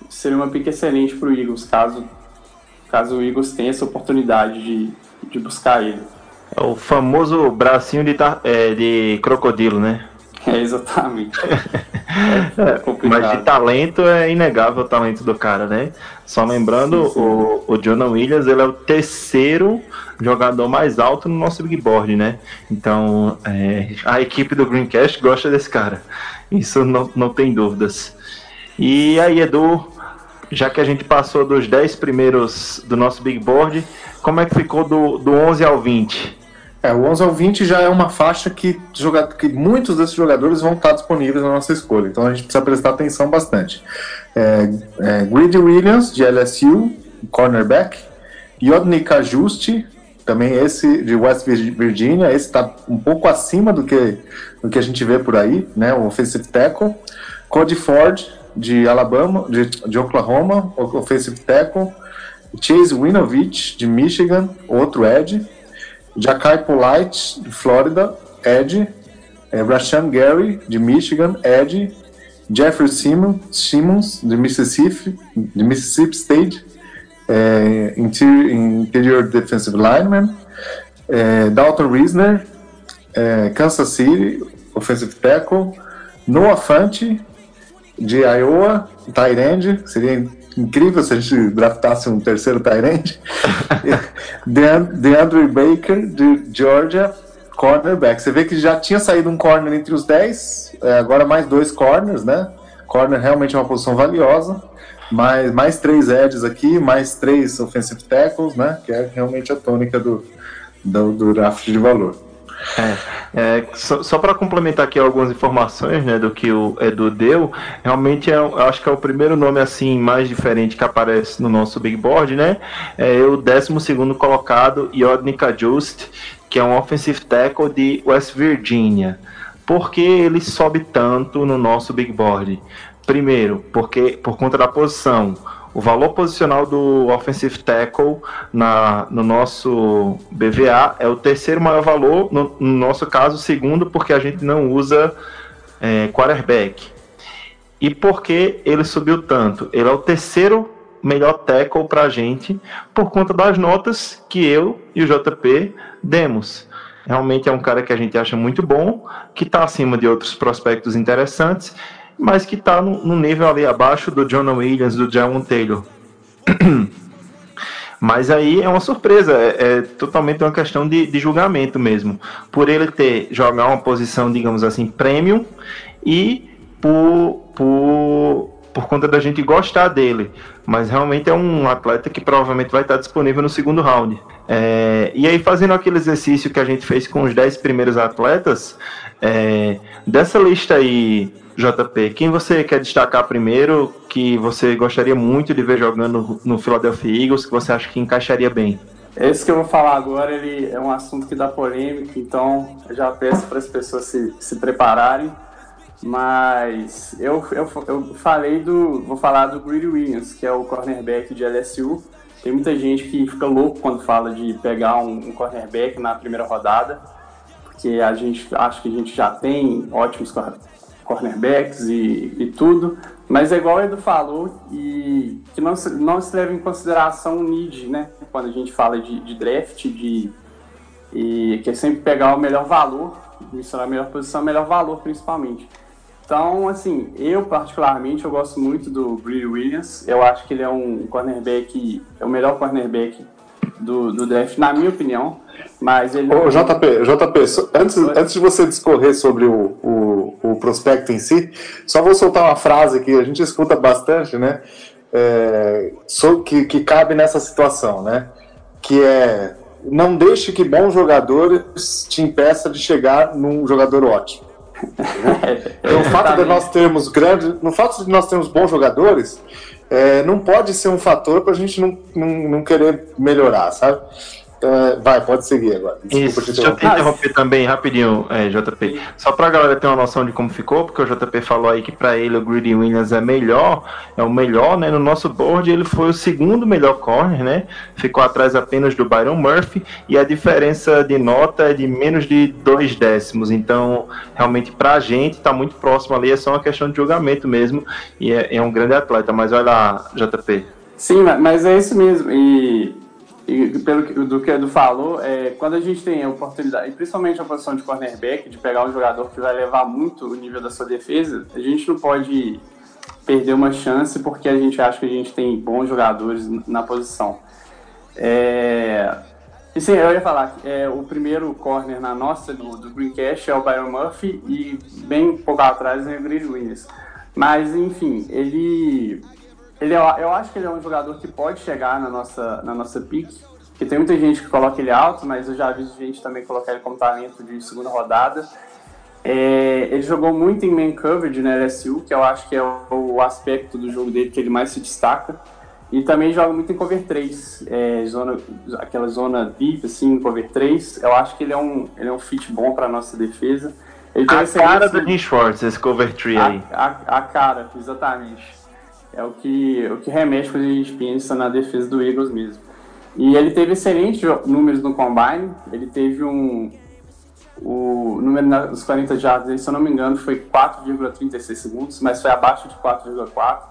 seria uma pique excelente para o Eagles, caso, caso o Eagles tenha essa oportunidade de, de buscar ele. É o famoso bracinho de, é, de crocodilo, né? É, exatamente. É, mas de talento é inegável o talento do cara, né? Só lembrando, sim, sim. O, o Jonah Williams ele é o terceiro jogador mais alto no nosso big board, né? Então é, a equipe do Greencast gosta desse cara. Isso não, não tem dúvidas. E aí, Edu, já que a gente passou dos 10 primeiros do nosso big board, como é que ficou do, do 11 ao 20? É, o 11 ao 20 já é uma faixa que, que muitos desses jogadores vão estar disponíveis na nossa escolha, então a gente precisa prestar atenção bastante. É, é, Greedy Williams, de LSU, cornerback, Yodny Kajusti, também esse de West Virginia, esse está um pouco acima do que, do que a gente vê por aí, né, o offensive tackle, Cody Ford, de Alabama, de, de Oklahoma, offensive tackle, Chase Winovich, de Michigan, outro edge, Jakai Polite, de Flórida, Ed. É, Rashan Gary, de Michigan, Ed. Jeffrey Simmons, Simmons de Mississippi, de Mississippi State, é, interior, interior Defensive Lineman. É, Dalton Reisner, é, Kansas City, Offensive Tackle. Noah Fante, de Iowa, Tyrande, seria incrível se a gente draftasse um terceiro Tyrande. DeAndre Baker, de Georgia, cornerback. Você vê que já tinha saído um corner entre os 10, é, agora mais dois corners, né? Corner realmente é uma posição valiosa. Mais, mais três edges aqui, mais três offensive tackles, né? Que é realmente a tônica do, do, do draft de valor. É, é, só, só para complementar aqui algumas informações né, do que o Edu deu, realmente é, eu acho que é o primeiro nome assim mais diferente que aparece no nosso big board, né? É o 12 colocado, Yodnika Just, que é um offensive tackle de West Virginia. Por que ele sobe tanto no nosso big board? Primeiro, porque por conta da posição o valor posicional do offensive tackle na, no nosso BVA é o terceiro maior valor, no, no nosso caso, segundo, porque a gente não usa é, quarterback. E por que ele subiu tanto? Ele é o terceiro melhor tackle para a gente por conta das notas que eu e o JP demos. Realmente é um cara que a gente acha muito bom, que está acima de outros prospectos interessantes mas que está no, no, nível ali abaixo do John Williams, do John Taylor. Mas aí é uma surpresa, é, é totalmente uma questão de, de, julgamento mesmo. Por ele ter jogar uma posição, digamos assim, premium e por, por, por conta da gente gostar dele. Mas realmente é um atleta que provavelmente vai estar disponível no segundo round. É, e aí, fazendo aquele exercício que a gente fez com os 10 primeiros atletas, é, dessa lista aí JP, quem você quer destacar primeiro que você gostaria muito de ver jogando no Philadelphia Eagles, que você acha que encaixaria bem? Esse que eu vou falar agora ele é um assunto que dá polêmica, então eu já peço para as pessoas se, se prepararem. Mas eu, eu, eu falei do. Vou falar do Greedy Williams, que é o cornerback de LSU. Tem muita gente que fica louco quando fala de pegar um, um cornerback na primeira rodada, porque a gente acha que a gente já tem ótimos cornerbacks e, e tudo, mas é igual o Edu falou, e que não se, não se leva em consideração o need, né? Quando a gente fala de, de draft, de, e que é sempre pegar o melhor valor, isso a melhor posição, melhor valor principalmente. Então, assim, eu particularmente eu gosto muito do Bree Williams. Eu acho que ele é um cornerback, é o melhor cornerback do, do draft, na minha opinião. Mas ele. Ô, JP, JP, antes, antes de você discorrer sobre o, o, o, prospecto em si, só vou soltar uma frase que a gente escuta bastante, né? É, que, que cabe nessa situação, né? Que é não deixe que bons jogadores te impeça de chegar num jogador ótimo. Então, o fato de nós termos grandes, no fato de nós termos bons jogadores, é, não pode ser um fator para a gente não, não, não querer melhorar, sabe? Uh, vai, pode seguir agora. Desculpa Isso, te deixa eu te interromper também rapidinho, é, JP. Só pra galera ter uma noção de como ficou, porque o JP falou aí que para ele o Greedy Williams é melhor, é o melhor, né? No nosso board ele foi o segundo melhor corner, né? Ficou atrás apenas do Byron Murphy e a diferença de nota é de menos de dois décimos. Então, realmente pra gente tá muito próximo ali, é só uma questão de julgamento mesmo. E é, é um grande atleta, mas olha lá, JP. Sim, mas é isso mesmo. E e pelo que, do que o Edu falou, é, quando a gente tem a oportunidade, e principalmente a posição de cornerback, de pegar um jogador que vai levar muito o nível da sua defesa, a gente não pode perder uma chance porque a gente acha que a gente tem bons jogadores na posição. É, e sim, eu ia falar que é, o primeiro corner na nossa do, do Greencast é o Byron Murphy e bem pouco atrás é o Grid Williams. Mas, enfim, ele ele é, eu acho que ele é um jogador que pode chegar na nossa, na nossa pick, que tem muita gente que coloca ele alto, mas eu já vi gente também colocar ele como talento de segunda rodada. É, ele jogou muito em man coverage na LSU, que eu acho que é o, o, aspecto do jogo dele que ele mais se destaca. E também joga muito em cover 3, é, zona, aquela zona deep, assim, cover 3. Eu acho que ele é um, ele é um fit bom para nossa defesa. Ele a cara do Jim Schwartz, esse cover 3 aí. A, a, a cara, exatamente é o que, o que remete quando a gente pensa na defesa do Eagles mesmo. E ele teve excelentes números no combine, ele teve um. O número dos 40 jardas, se eu não me engano, foi 4,36 segundos, mas foi abaixo de 4,4.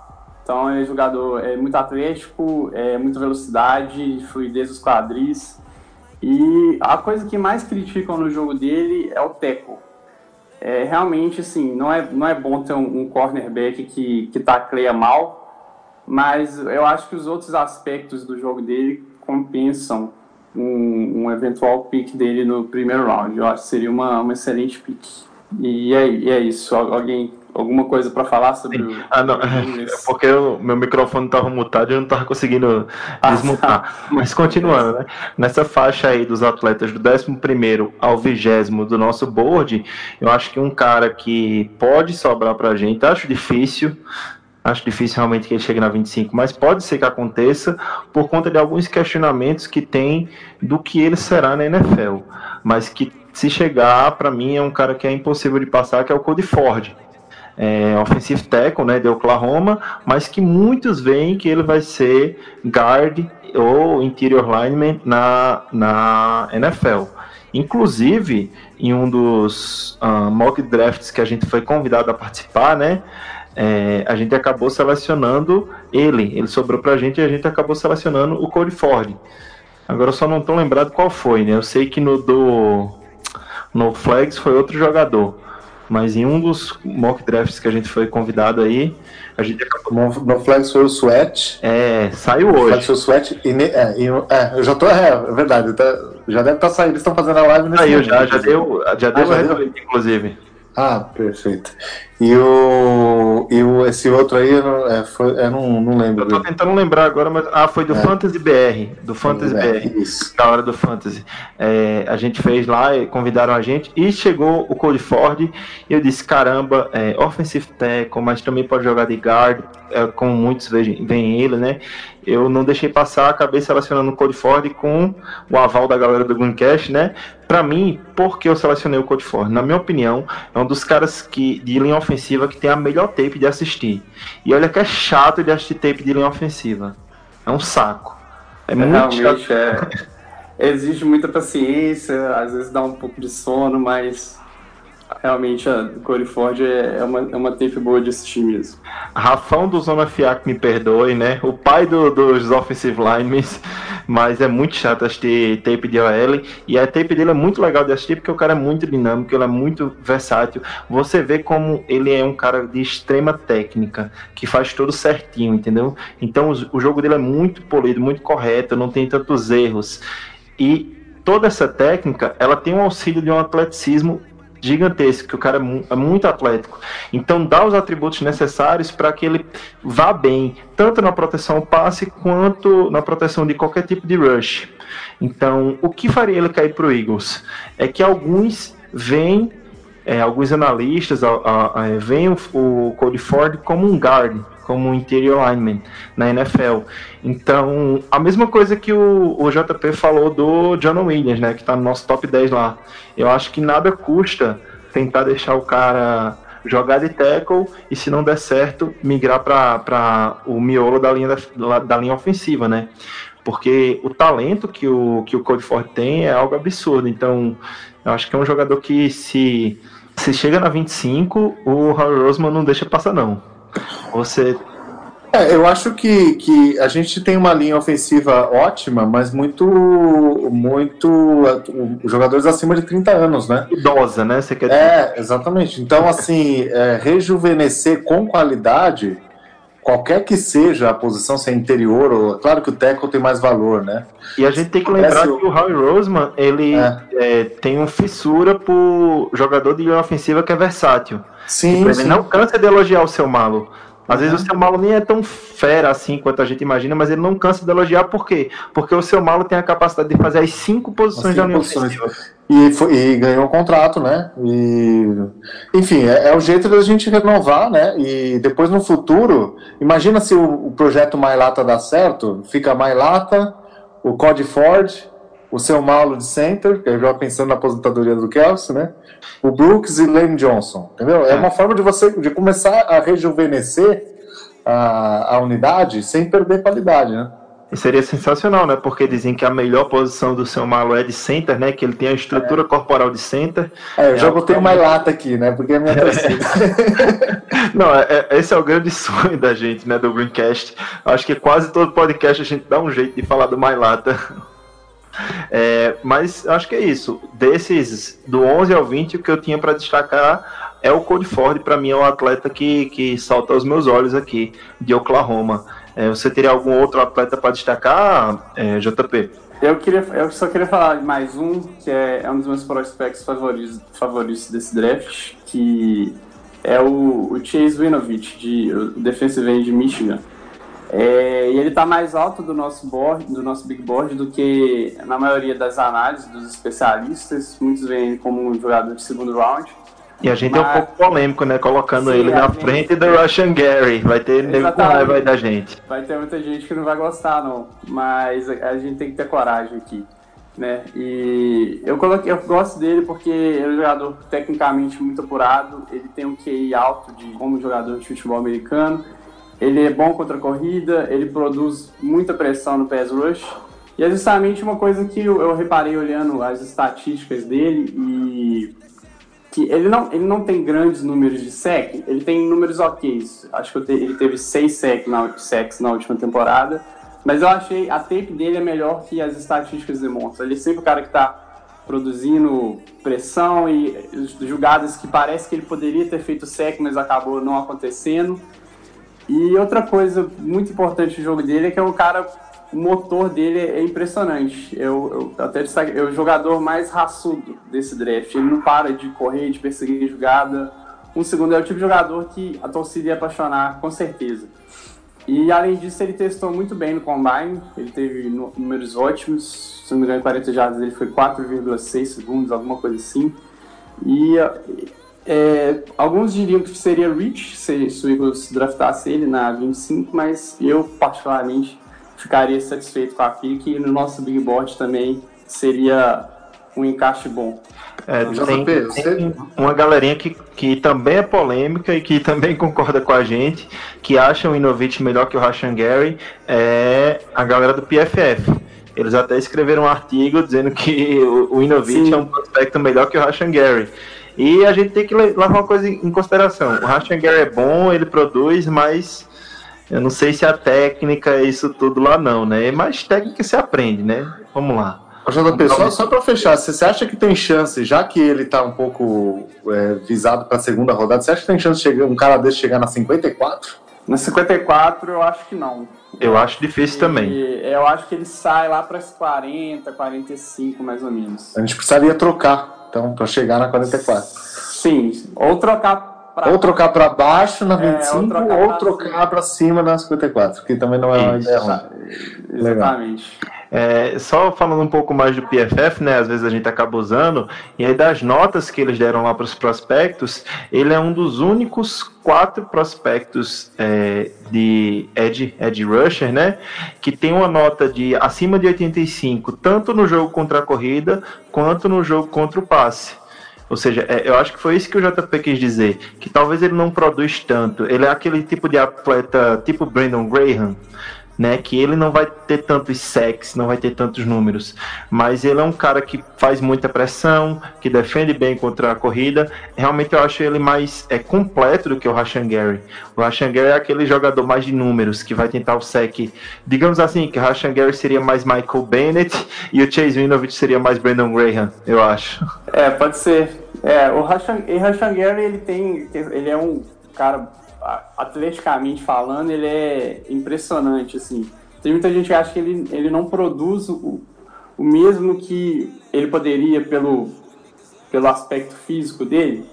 Então é jogador é muito atlético, é muita velocidade, fluidez dos quadris. E a coisa que mais criticam no jogo dele é o teco é, realmente, assim, não é, não é bom ter um, um cornerback que, que tacleia mal, mas eu acho que os outros aspectos do jogo dele compensam um, um eventual pick dele no primeiro round. Eu acho que seria uma, uma excelente pick. E é, e é isso. Alguém alguma coisa para falar sobre o. Ah, não. É porque o meu microfone estava mutado e eu não estava conseguindo ah, desmutar. Tá. Mas continuando, né? Nessa faixa aí dos atletas do 11 ao 20 do nosso board, eu acho que um cara que pode sobrar para a gente, acho difícil. Acho difícil realmente que ele chegue na 25, mas pode ser que aconteça por conta de alguns questionamentos que tem do que ele será na NFL. Mas que se chegar, para mim, é um cara que é impossível de passar, que é o Cody Ford é, offensive tackle né, de Oklahoma, mas que muitos veem que ele vai ser guard ou interior lineman na, na NFL. Inclusive, em um dos uh, mock drafts que a gente foi convidado a participar, né, é, a gente acabou selecionando ele. Ele sobrou para a gente e a gente acabou selecionando o Cody Ford. Agora eu só não estou lembrado qual foi, né? Eu sei que no do no Flags foi outro jogador. Mas em um dos mock drafts que a gente foi convidado aí, a gente acabou. No, no Flags foi o Sweat. É, saiu hoje. Flags Sweat. E, é, e, é, eu já tô. É, é verdade. Tá, já deve estar tá saindo. Eles estão fazendo a live nesse Saiu, já, já deu, já deu ah, já deu? inclusive. Ah, perfeito. E o, e o esse outro aí, eu, é, foi, eu não, não lembro. Eu tô tentando lembrar agora, mas. Ah, foi do é. Fantasy BR. Do Fantasy BR. BR isso. Da hora do Fantasy. É, a gente fez lá, convidaram a gente, e chegou o Cody Ford. E eu disse: caramba, é, offensive tackle, mas também pode jogar de guard, é, como muitos veem ele, né? Eu não deixei passar, acabei selecionando o Cody Ford com o aval da galera do Greencast, né? Para mim, por que eu selecionei o Cody Ford? Na minha opinião, é um dos caras que de linha ofensiva que tem a melhor tape de assistir. E olha que é chato de assistir tape de linha ofensiva. É um saco. É, é muito chato. É, exige muita paciência, às vezes dá um pouco de sono, mas realmente a Corey Ford é, é uma, é uma tape boa de assistir mesmo. Rafão do Zona Fiac me perdoe, né? O pai do, dos offensive linemen, mas é muito chato assistir tape de OL. E a tape dele é muito legal de assistir porque o cara é muito dinâmico, ele é muito versátil. Você vê como ele é um cara de extrema técnica, que faz tudo certinho, entendeu? Então o, o jogo dele é muito polido, muito correto, não tem tantos erros. E toda essa técnica, ela tem um auxílio de um atleticismo gigantesco, que o cara é, é muito atlético. Então dá os atributos necessários para que ele vá bem, tanto na proteção passe quanto na proteção de qualquer tipo de rush. Então, o que faria ele cair para o Eagles? É que alguns veem é, alguns analistas a, a, a, veem o, o Cody Ford como um guard, como um interior lineman na NFL. Então, a mesma coisa que o, o JP falou do John Williams, né, que está no nosso top 10 lá. Eu acho que nada custa tentar deixar o cara jogar de tackle e se não der certo, migrar para o miolo da linha, da, da linha ofensiva, né? Porque o talento que o, que o Cody Ford tem é algo absurdo. Então, eu acho que é um jogador que se, se chega na 25, o Harry Roseman não deixa passar, não. Você é, eu acho que, que a gente tem uma linha ofensiva ótima, mas muito. muito. Jogadores acima de 30 anos, né? Idosa, né? Você quer dizer? É, exatamente. Então, assim, é, rejuvenescer com qualidade, qualquer que seja a posição, se é interior ou. Claro que o tackle tem mais valor, né? E a gente tem que lembrar que o Howie Roseman, ele é. É, tem uma fissura por jogador de linha ofensiva que é versátil. Sim, tipo, sim. Ele não cansa de elogiar o seu malo. Às vezes o seu malo nem é tão fera assim quanto a gente imagina, mas ele não cansa de elogiar, por quê? Porque o seu malo tem a capacidade de fazer as cinco posições da linha e, foi, e, ganhou o contrato, né? E, enfim, é, é, o jeito da gente renovar, né? E depois no futuro, imagina se o, o projeto Mailata dá certo, fica Mailata, o Cody Ford, o seu malo de center, que eu já pensando na aposentadoria do Kelsey, né? O Brooks e Lane Johnson, entendeu? É, é uma forma de você de começar a rejuvenescer a, a unidade sem perder qualidade, né? E seria sensacional, né? Porque dizem que a melhor posição do seu malo é de center, né? Que ele tem a estrutura é. corporal de center. É, eu já botei uma lata aqui, né? Porque é minha torcida. Não, é, é, esse é o grande sonho da gente, né? Do Greencast. Acho que quase todo podcast a gente dá um jeito de falar do Mailata. É, mas acho que é isso. Desses, do 11 ao 20, o que eu tinha para destacar é o Cody Ford. Para mim, é o atleta que, que salta aos meus olhos aqui, de Oklahoma. É, você teria algum outro atleta para destacar, é, JP? Eu, queria, eu só queria falar mais um, que é, é um dos meus prospects favoritos, favoritos desse draft, que é o, o Chase Winovich, de, o defensive end de Michigan. É, e ele está mais alto do nosso board, do nosso big board, do que na maioria das análises dos especialistas. Muitos veem ele como um jogador de segundo round. E a gente Mas... é um pouco polêmico, né? Colocando Sim, ele na gente... frente do Russian Gary. Vai ter nego com raiva da gente. Vai ter muita gente que não vai gostar, não. Mas a gente tem que ter coragem aqui. Né? E eu, coloquei, eu gosto dele porque ele é um jogador tecnicamente muito apurado. Ele tem um QI alto de como jogador de futebol americano ele é bom contra a corrida, ele produz muita pressão no pass rush. E é justamente uma coisa que eu, eu reparei olhando as estatísticas dele e que ele não, ele não tem grandes números de sec, ele tem números ok. Acho que te, ele teve seis sec na, sacks na última temporada, mas eu achei a tape dele é melhor que as estatísticas demonstram. Ele é sempre o cara que está produzindo pressão e jogadas que parece que ele poderia ter feito sec, mas acabou não acontecendo. E outra coisa muito importante do jogo dele é que é um cara, o motor dele é impressionante. Eu, eu até destaque, é o jogador mais raçudo desse draft. Ele não para de correr, de perseguir jogada. Um segundo é o tipo de jogador que a torcida ia apaixonar, com certeza. E além disso, ele testou muito bem no combine. Ele teve números ótimos. Se não me engano, 40 jardas ele foi 4,6 segundos, alguma coisa assim. E é, alguns diriam que seria Rich se, se o Eagles draftasse ele na 25, mas eu, particularmente, ficaria satisfeito com a pick e no nosso big board também seria um encaixe bom. É, tem, tem uma galerinha que, que também é polêmica e que também concorda com a gente, que acha o Inovich melhor que o Rashan Gary, é a galera do PFF. Eles até escreveram um artigo dizendo que o, o Inovich é um prospecto melhor que o Rashan Gary. E a gente tem que levar uma coisa em consideração. O Rastinger é bom, ele produz, mas eu não sei se a técnica é isso tudo lá não, né? Mas técnica se aprende, né? Vamos lá. JP, só, só para fechar, você acha que tem chance, já que ele está um pouco é, visado para a segunda rodada, você acha que tem chance de chegar, um cara desse chegar na 54? Na 54 eu acho que não. Eu acho difícil e, também. Eu acho que ele sai lá para as 40, 45 mais ou menos. A gente precisaria trocar então, para chegar na 44. Sim, ou trocar pra- Ou trocar pra baixo na É, 25 ou trocar ou pra trocar pra cima na 54, que também não é uma ideia ruim. Exatamente. É, só falando um pouco mais do PFF, né? Às vezes a gente acaba usando, e aí das notas que eles deram lá para os prospectos, ele é um dos únicos quatro prospectos é, de Ed, Ed Rusher, né? Que tem uma nota de acima de 85, tanto no jogo contra a corrida quanto no jogo contra o passe. Ou seja, é, eu acho que foi isso que o JP quis dizer, que talvez ele não produz tanto. Ele é aquele tipo de atleta, tipo Brandon Graham, né? Que ele não vai ter tantos sacks, não vai ter tantos números, mas ele é um cara que faz muita pressão, que defende bem contra a corrida. Realmente eu acho ele mais é completo do que o Rashan Gary. O Rashan Gary é aquele jogador mais de números que vai tentar o sack, digamos assim, que o Rashan Gary seria mais Michael Bennett e o Chase Winovich seria mais Brandon Graham, eu acho. É, pode ser. É, o Rashan, Rashan Gary, ele tem. Ele é um cara, atleticamente falando, ele é impressionante, assim. Tem muita gente que acha que ele, ele não produz o, o mesmo que ele poderia pelo, pelo aspecto físico dele.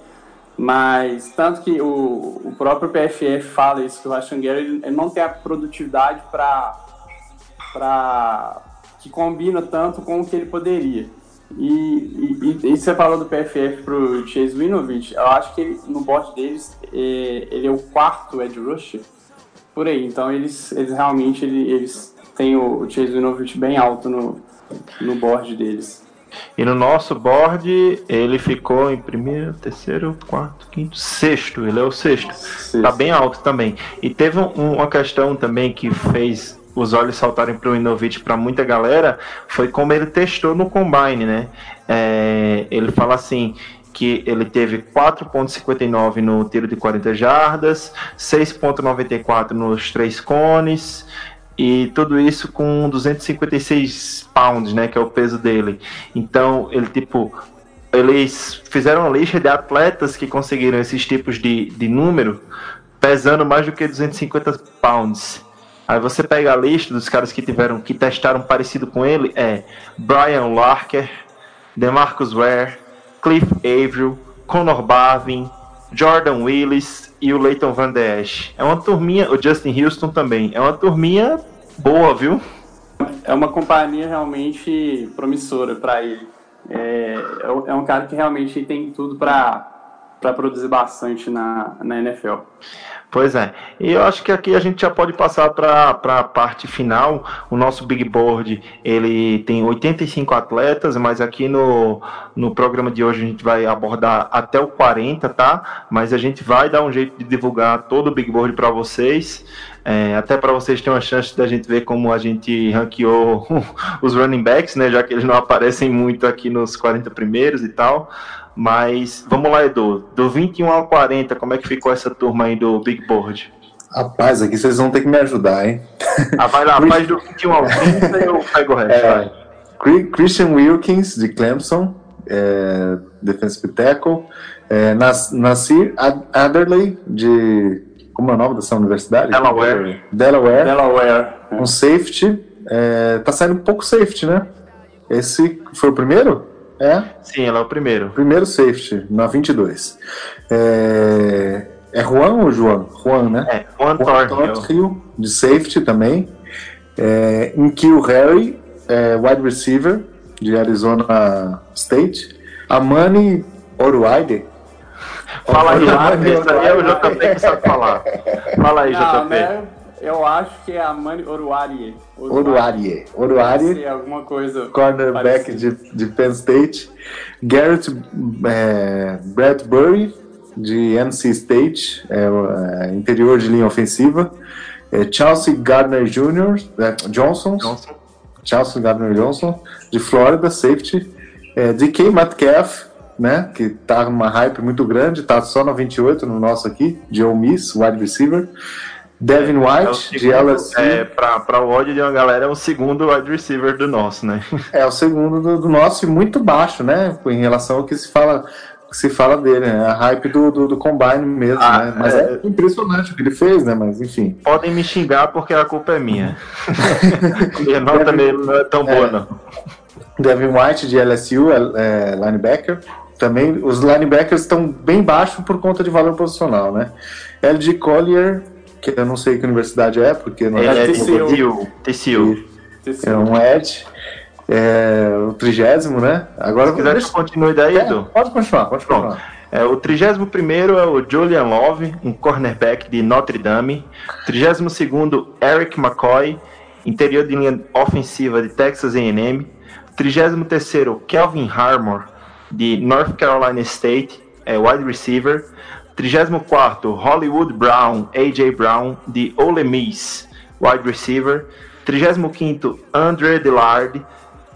Mas tanto que o, o próprio PFF fala isso, que o Rashan Gary ele, ele não tem a produtividade para que combina tanto com o que ele poderia. E, e, e- você falou do PFF pro Chase Winovich, eu acho que ele, no board deles é, ele é o quarto edge rusher por aí. Então eles, eles realmente ele- eles têm o, Chase Winovich bem alto no, no board deles. E no nosso board, ele ficou em primeiro, terceiro, quarto, quinto, sexto. Ele é o sexto. Tá bem alto também. E teve um- uma questão também que fez os olhos saltarem para o Inovich para muita galera, foi como ele testou no Combine, né? É, ele fala assim que ele teve 4.59 no tiro de 40 jardas, 6.94 nos três cones, e tudo isso com 256 pounds, né, que é o peso dele. Então, ele tipo eles fizeram uma lista de atletas que conseguiram esses tipos de, de número pesando mais do que 250 pounds. Aí você pega a lista dos caras que tiveram que testaram parecido com ele é Brian Larker, DeMarcus Ware, Cliff Averill, Conor Barvin, Jordan Willis e o Leighton Van Der Esch. É uma turminha, o Justin Houston também. É uma turminha boa, viu? É uma companhia realmente promissora para ele. É, é é um cara que realmente tem tudo para produzir bastante na, na NFL. Pois é. E eu acho que aqui a gente já pode passar para a parte final. O nosso Big Board, ele tem 85 atletas, mas aqui no, no programa de hoje a gente vai abordar até o 40, tá? Mas a gente vai dar um jeito de divulgar todo o Big Board para vocês. É, até para vocês terem uma chance da gente ver como a gente ranqueou os running backs, né? Já que eles não aparecem muito aqui nos 40 primeiros e tal. Mas vamos lá, Edu. Do 21 ao 40, como é que ficou essa turma aí do Big Board? Rapaz, aqui vocês vão ter que me ajudar, hein? Ah, vai lá, faz do 21 ao 30 e eu pego o resto. É, Christian Wilkins, de Clemson, é, defensive tackle. É, Nas- Nasir Ad- Adderley, de... Como é o nome dessa universidade? Delaware. Delaware. Delaware. Um safety. É, tá saindo um pouco safety, né? Esse foi o primeiro? É, Sim, ela é o primeiro. primeiro safety, na 22. É, é Juan ou João? Juan, né? É, Juan Juan Thornhill. Thornhill, de safety também. É, Nkil Harry, é, wide receiver, de Arizona State. Amani Oruaide. Fala aí, Amani aí é o JP que sabe falar. Fala aí, JP. Eu acho que é a Mani Oruarie. Oruarie. Oruarie, alguma coisa. cornerback parecida. de, de Penn State. Garrett é, Bradbury, de NC State, é, é, interior de linha ofensiva. É, Chelsea Gardner Jr., é, Johnson, Johnson. Chelsea Gardner Johnson, de Florida, safety. É, DK Metcalf, né, que tá numa hype muito grande, tá só no 28 no nosso aqui, de Ole Miss, wide receiver. Devin É White, de segundo, LSU. é, pra o ódio de uma galera, é o segundo wide receiver do nosso, né? É o segundo do, do nosso e muito baixo, né? Em relação ao que se fala, se fala dele, né? A hype do, do, do Combine mesmo, Ah, né? Mas é. é. impressionante o que ele fez, né? Mas enfim. Podem me xingar porque a culpa é minha. Minha nota nele não é tão boa, não. Devin White de LSU, é, é, linebacker. também os linebackers estão bem baixos por conta de valor posicional, né? LG Collier, que eu não sei que universidade é, porque não Ele é, é TCU. TCU. TCU. é um Edge. É, o trigésimo, né? Agora Se quiser que continue daí, É, Edu. pode continuar, pode Pronto. continuar. É, o 31 é o Julian Love, um cornerback de Notre Dame. 32 Eric McCoy, interior de linha ofensiva de Texas A&M. 33 Kelvin Harmon, de North Carolina State, é wide receiver. 34 Hollywood Brown, AJ Brown, de Ole Miss, wide receiver. 35 Andre Dillard,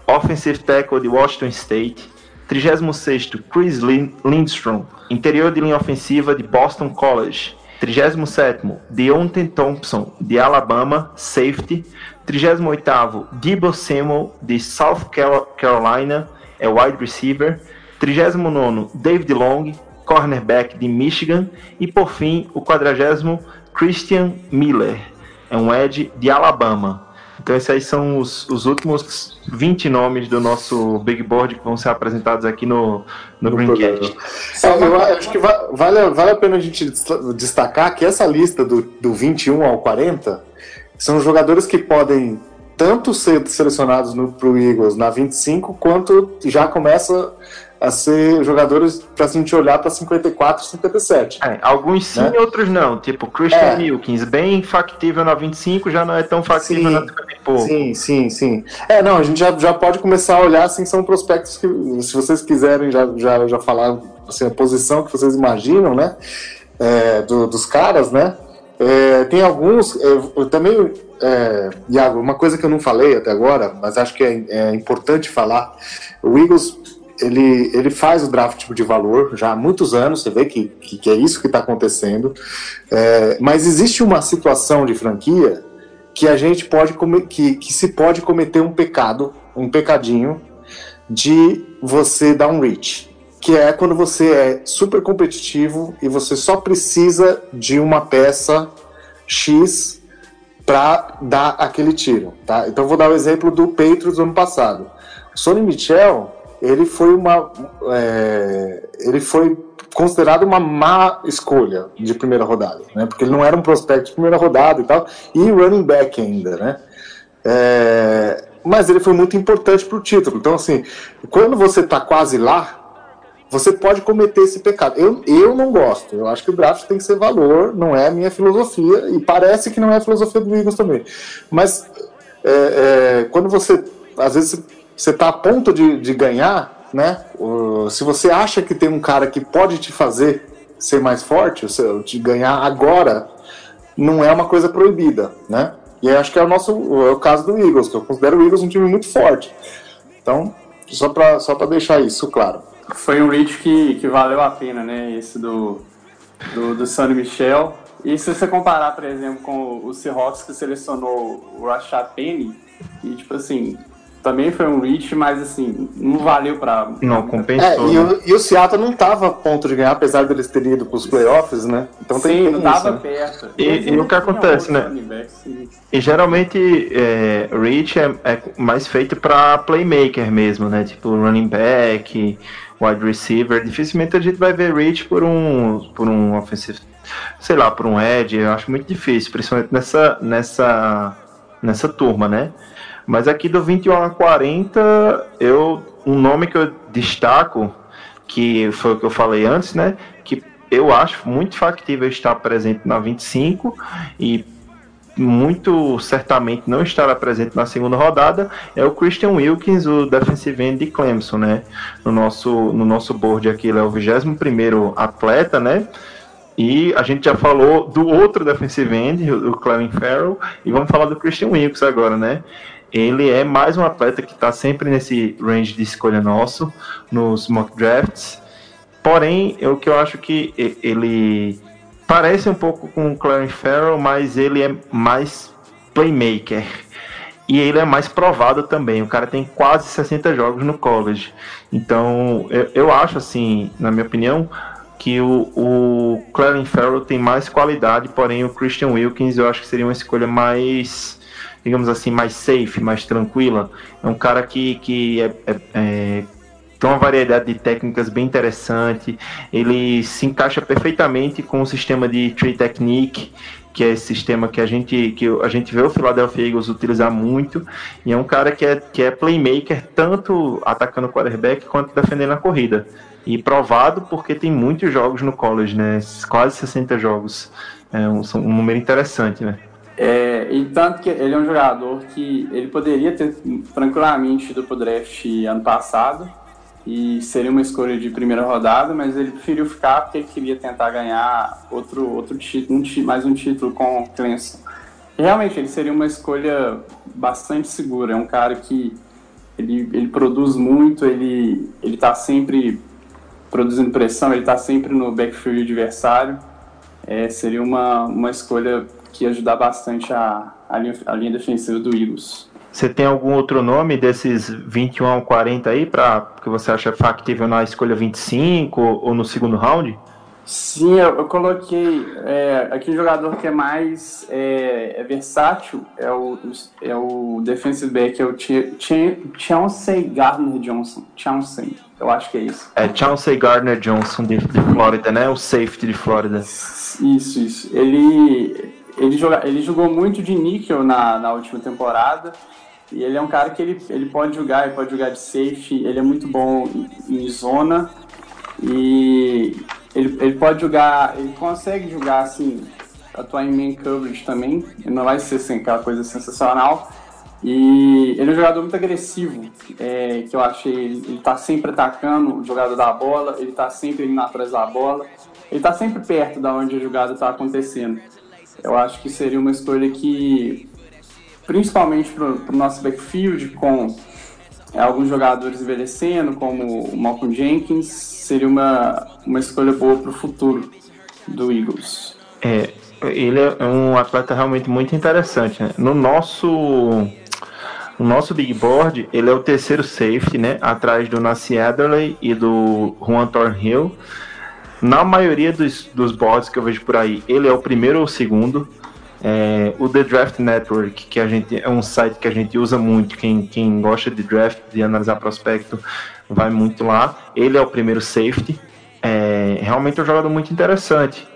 offensive tackle de Washington State. 36 Chris Lin- Lindstrom, interior de linha ofensiva de Boston College. 37 Deontay Thompson, de Alabama, safety. 38 Debo Samuel, de South Car- Carolina, é wide receiver. 39 David Long, cornerback de Michigan. E por fim, o 40 Christian Miller, é um edge de Alabama. Então esses aí são os, os últimos 20 nomes do nosso Big Board que vão ser apresentados aqui no, no, Greencast. É, eu acho que va- vale, vale a pena a gente desta- destacar que essa lista do, do 21 ao 40 são jogadores que podem tanto ser selecionados para o Eagles na 25, quanto já começa a ser jogadores para a gente olhar para 54 e 57. É, alguns sim, Né? outros não. Tipo, Christian É. Wilkins, bem factível na 25, já não é tão factível Sim. na 50 e pouco. Sim, sim, sim. É, não, a gente já, já pode começar a olhar, assim, são prospectos que, se vocês quiserem já, já, já falar assim, a posição que vocês imaginam, né, é, do- dos caras, né, É, tem alguns, eu, eu também, é, Iago, uma coisa que eu não falei até agora, mas acho que é, é importante falar, o Eagles, ele, ele faz o draft de valor já há muitos anos, você vê que, que, que é isso que está acontecendo, É, mas existe uma situação de franquia que a gente pode que, que se pode cometer um pecado, um pecadinho de você dar um reach, que é quando você é super competitivo e você só precisa de uma peça X para dar aquele tiro, tá? Então vou dar o exemplo do Patriots ano passado. O Sonny Michel, ele foi uma é, ele foi considerado uma má escolha de primeira rodada, né? Porque ele não era um prospecto de primeira rodada e tal, e running back ainda, né? É, mas ele foi muito importante para o título. Então, assim, quando você está quase lá, você pode cometer esse pecado. Eu, eu não gosto. Eu acho que o draft tem que ser valor, não é a minha filosofia, e parece que não é a filosofia do Eagles também. Mas é, é, quando você, às vezes, você está a ponto de, de ganhar, né? o- se você acha que tem um cara que pode te fazer ser mais forte, te ganhar agora, não é uma coisa proibida, né? E acho que é o nosso, é o caso do Eagles, que eu considero o Eagles um time muito forte. Então, só para só deixar isso claro. Foi um reach que, que valeu a pena, né? Esse do, do, do Sonny Michel. E se você comparar, por exemplo, com o Seahawks que selecionou o Rashad Penny, e tipo assim, também foi um reach, mas assim, não valeu pra. Não, É, compensou. e, né? o, e o Seattle não estava a ponto de ganhar, apesar deles terem ido para os playoffs, né? Então tem, Sim, tem não isso, tava né? perto. E- e o que acontece, né? E geralmente é, reach é, é mais feito para playmaker mesmo, né? Tipo running back, wide receiver. Dificilmente a gente vai ver reach por um por um offensive, sei lá, por um edge. Eu acho muito difícil, principalmente nessa nessa nessa turma, né? Mas aqui do 21 a 40, eu um nome que eu destaco que foi o que eu falei antes, né? Que eu acho muito factível estar presente na 25 e muito certamente não estará presente na segunda rodada é o Christian Wilkins, o defensive end de Clemson, né? No nosso, no nosso board aqui, ele é o 21 atleta, né? E a gente já falou do outro defensive end, o Clevin Farrell, e vamos falar do Christian Wilkins agora, né? Ele é mais um atleta que está sempre nesse range de escolha nosso, nos mock drafts. Porém, o que eu acho que ele parece um pouco com o Clarence Farrell, mas ele é mais playmaker. E ele é mais provado também. O cara tem quase 60 jogos no college. Então, eu, eu acho assim, na minha opinião, que o, o Clarence Farrell tem mais qualidade, porém o Christian Wilkins eu acho que seria uma escolha mais, digamos assim, mais safe, mais tranquila. É um cara que, que é, é- é tem uma variedade de técnicas bem interessante. Ele se encaixa perfeitamente com o sistema de tree technique, que é esse sistema que a gente que a gente vê o Philadelphia Eagles utilizar muito. E é um cara que é, que é playmaker tanto atacando o quarterback quanto defendendo a corrida. E provado porque tem muitos jogos no college, né? Quase 60 jogos. É um, um número interessante, né? É, e tanto que ele é um jogador que ele poderia ter tranquilamente ido pro draft ano passado e seria uma escolha de primeira rodada, mas ele preferiu ficar porque ele queria tentar ganhar outro, outro título, um, mais um título com o Clemson. Realmente ele seria uma escolha bastante segura, é um cara que ele, ele produz muito, ele ele está sempre produzindo pressão, ele está sempre no backfield adversário. É, seria uma, uma escolha que ia ajudar bastante a, a, linha, a linha defensiva do Eagles. Você tem algum outro nome desses 21 ao 40 aí para que você acha factível na escolha 25 ou, ou no segundo round? Sim, eu, eu coloquei é, aqui um jogador que é mais é, é versátil, é o, é o defensive back, é o Chauncey Gardner Johnson. Chauncey, eu acho que é isso. É Chauncey Gardner Johnson de, de Flórida, né? O safety de Flórida. Isso, isso. Ele, ele, joga, ele jogou muito de níquel na, na última temporada. E ele é um cara que ele, ele pode jogar, ele pode jogar de safety, ele é muito bom em, em zona. E ele, ele pode jogar, ele consegue jogar assim, atuar em main coverage também. Ele não vai ser assim, aquela coisa sensacional. E ele é um jogador muito agressivo, é, que eu achei. Ele, ele tá sempre atacando o jogador da bola, ele tá sempre indo atrás da bola, ele tá sempre perto da onde a jogada está acontecendo. Eu acho que seria uma escolha que, principalmente para o nosso backfield, com é, alguns jogadores envelhecendo, como o Malcolm Jenkins, seria uma, uma escolha boa para o futuro do Eagles. É, ele é um atleta realmente muito interessante. Né? No nosso no nosso big board, ele é o terceiro safety, né? Atrás do Nassi Adderley e do Juan Thornhill. Na maioria dos, dos boards que eu vejo por aí, ele é o primeiro ou o segundo. É, o The Draft Network, que a gente é um site que a gente usa muito, quem, quem gosta de draft, de analisar prospecto, vai muito lá. Ele é o primeiro safety. É, realmente é um jogador muito interessante.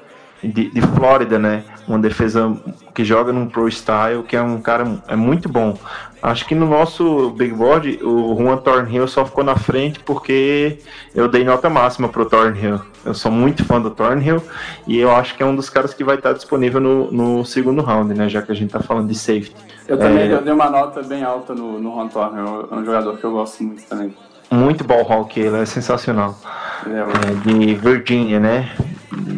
De, de Flórida, né? Uma defesa que joga num pro style, que é um cara é muito bom. Acho que no nosso big board o Juan Thornhill só ficou na frente porque eu dei nota máxima pro Thornhill. Eu sou muito fã do Thornhill e eu acho que é um dos caras que vai estar disponível no, no segundo round, né? Já que a gente tá falando de safety. Eu também é... eu dei uma nota bem alta no, no Juan Thornhill, é um jogador que eu gosto muito também. Muito ball hawk, ele é sensacional. É, é, de Virgínia, né?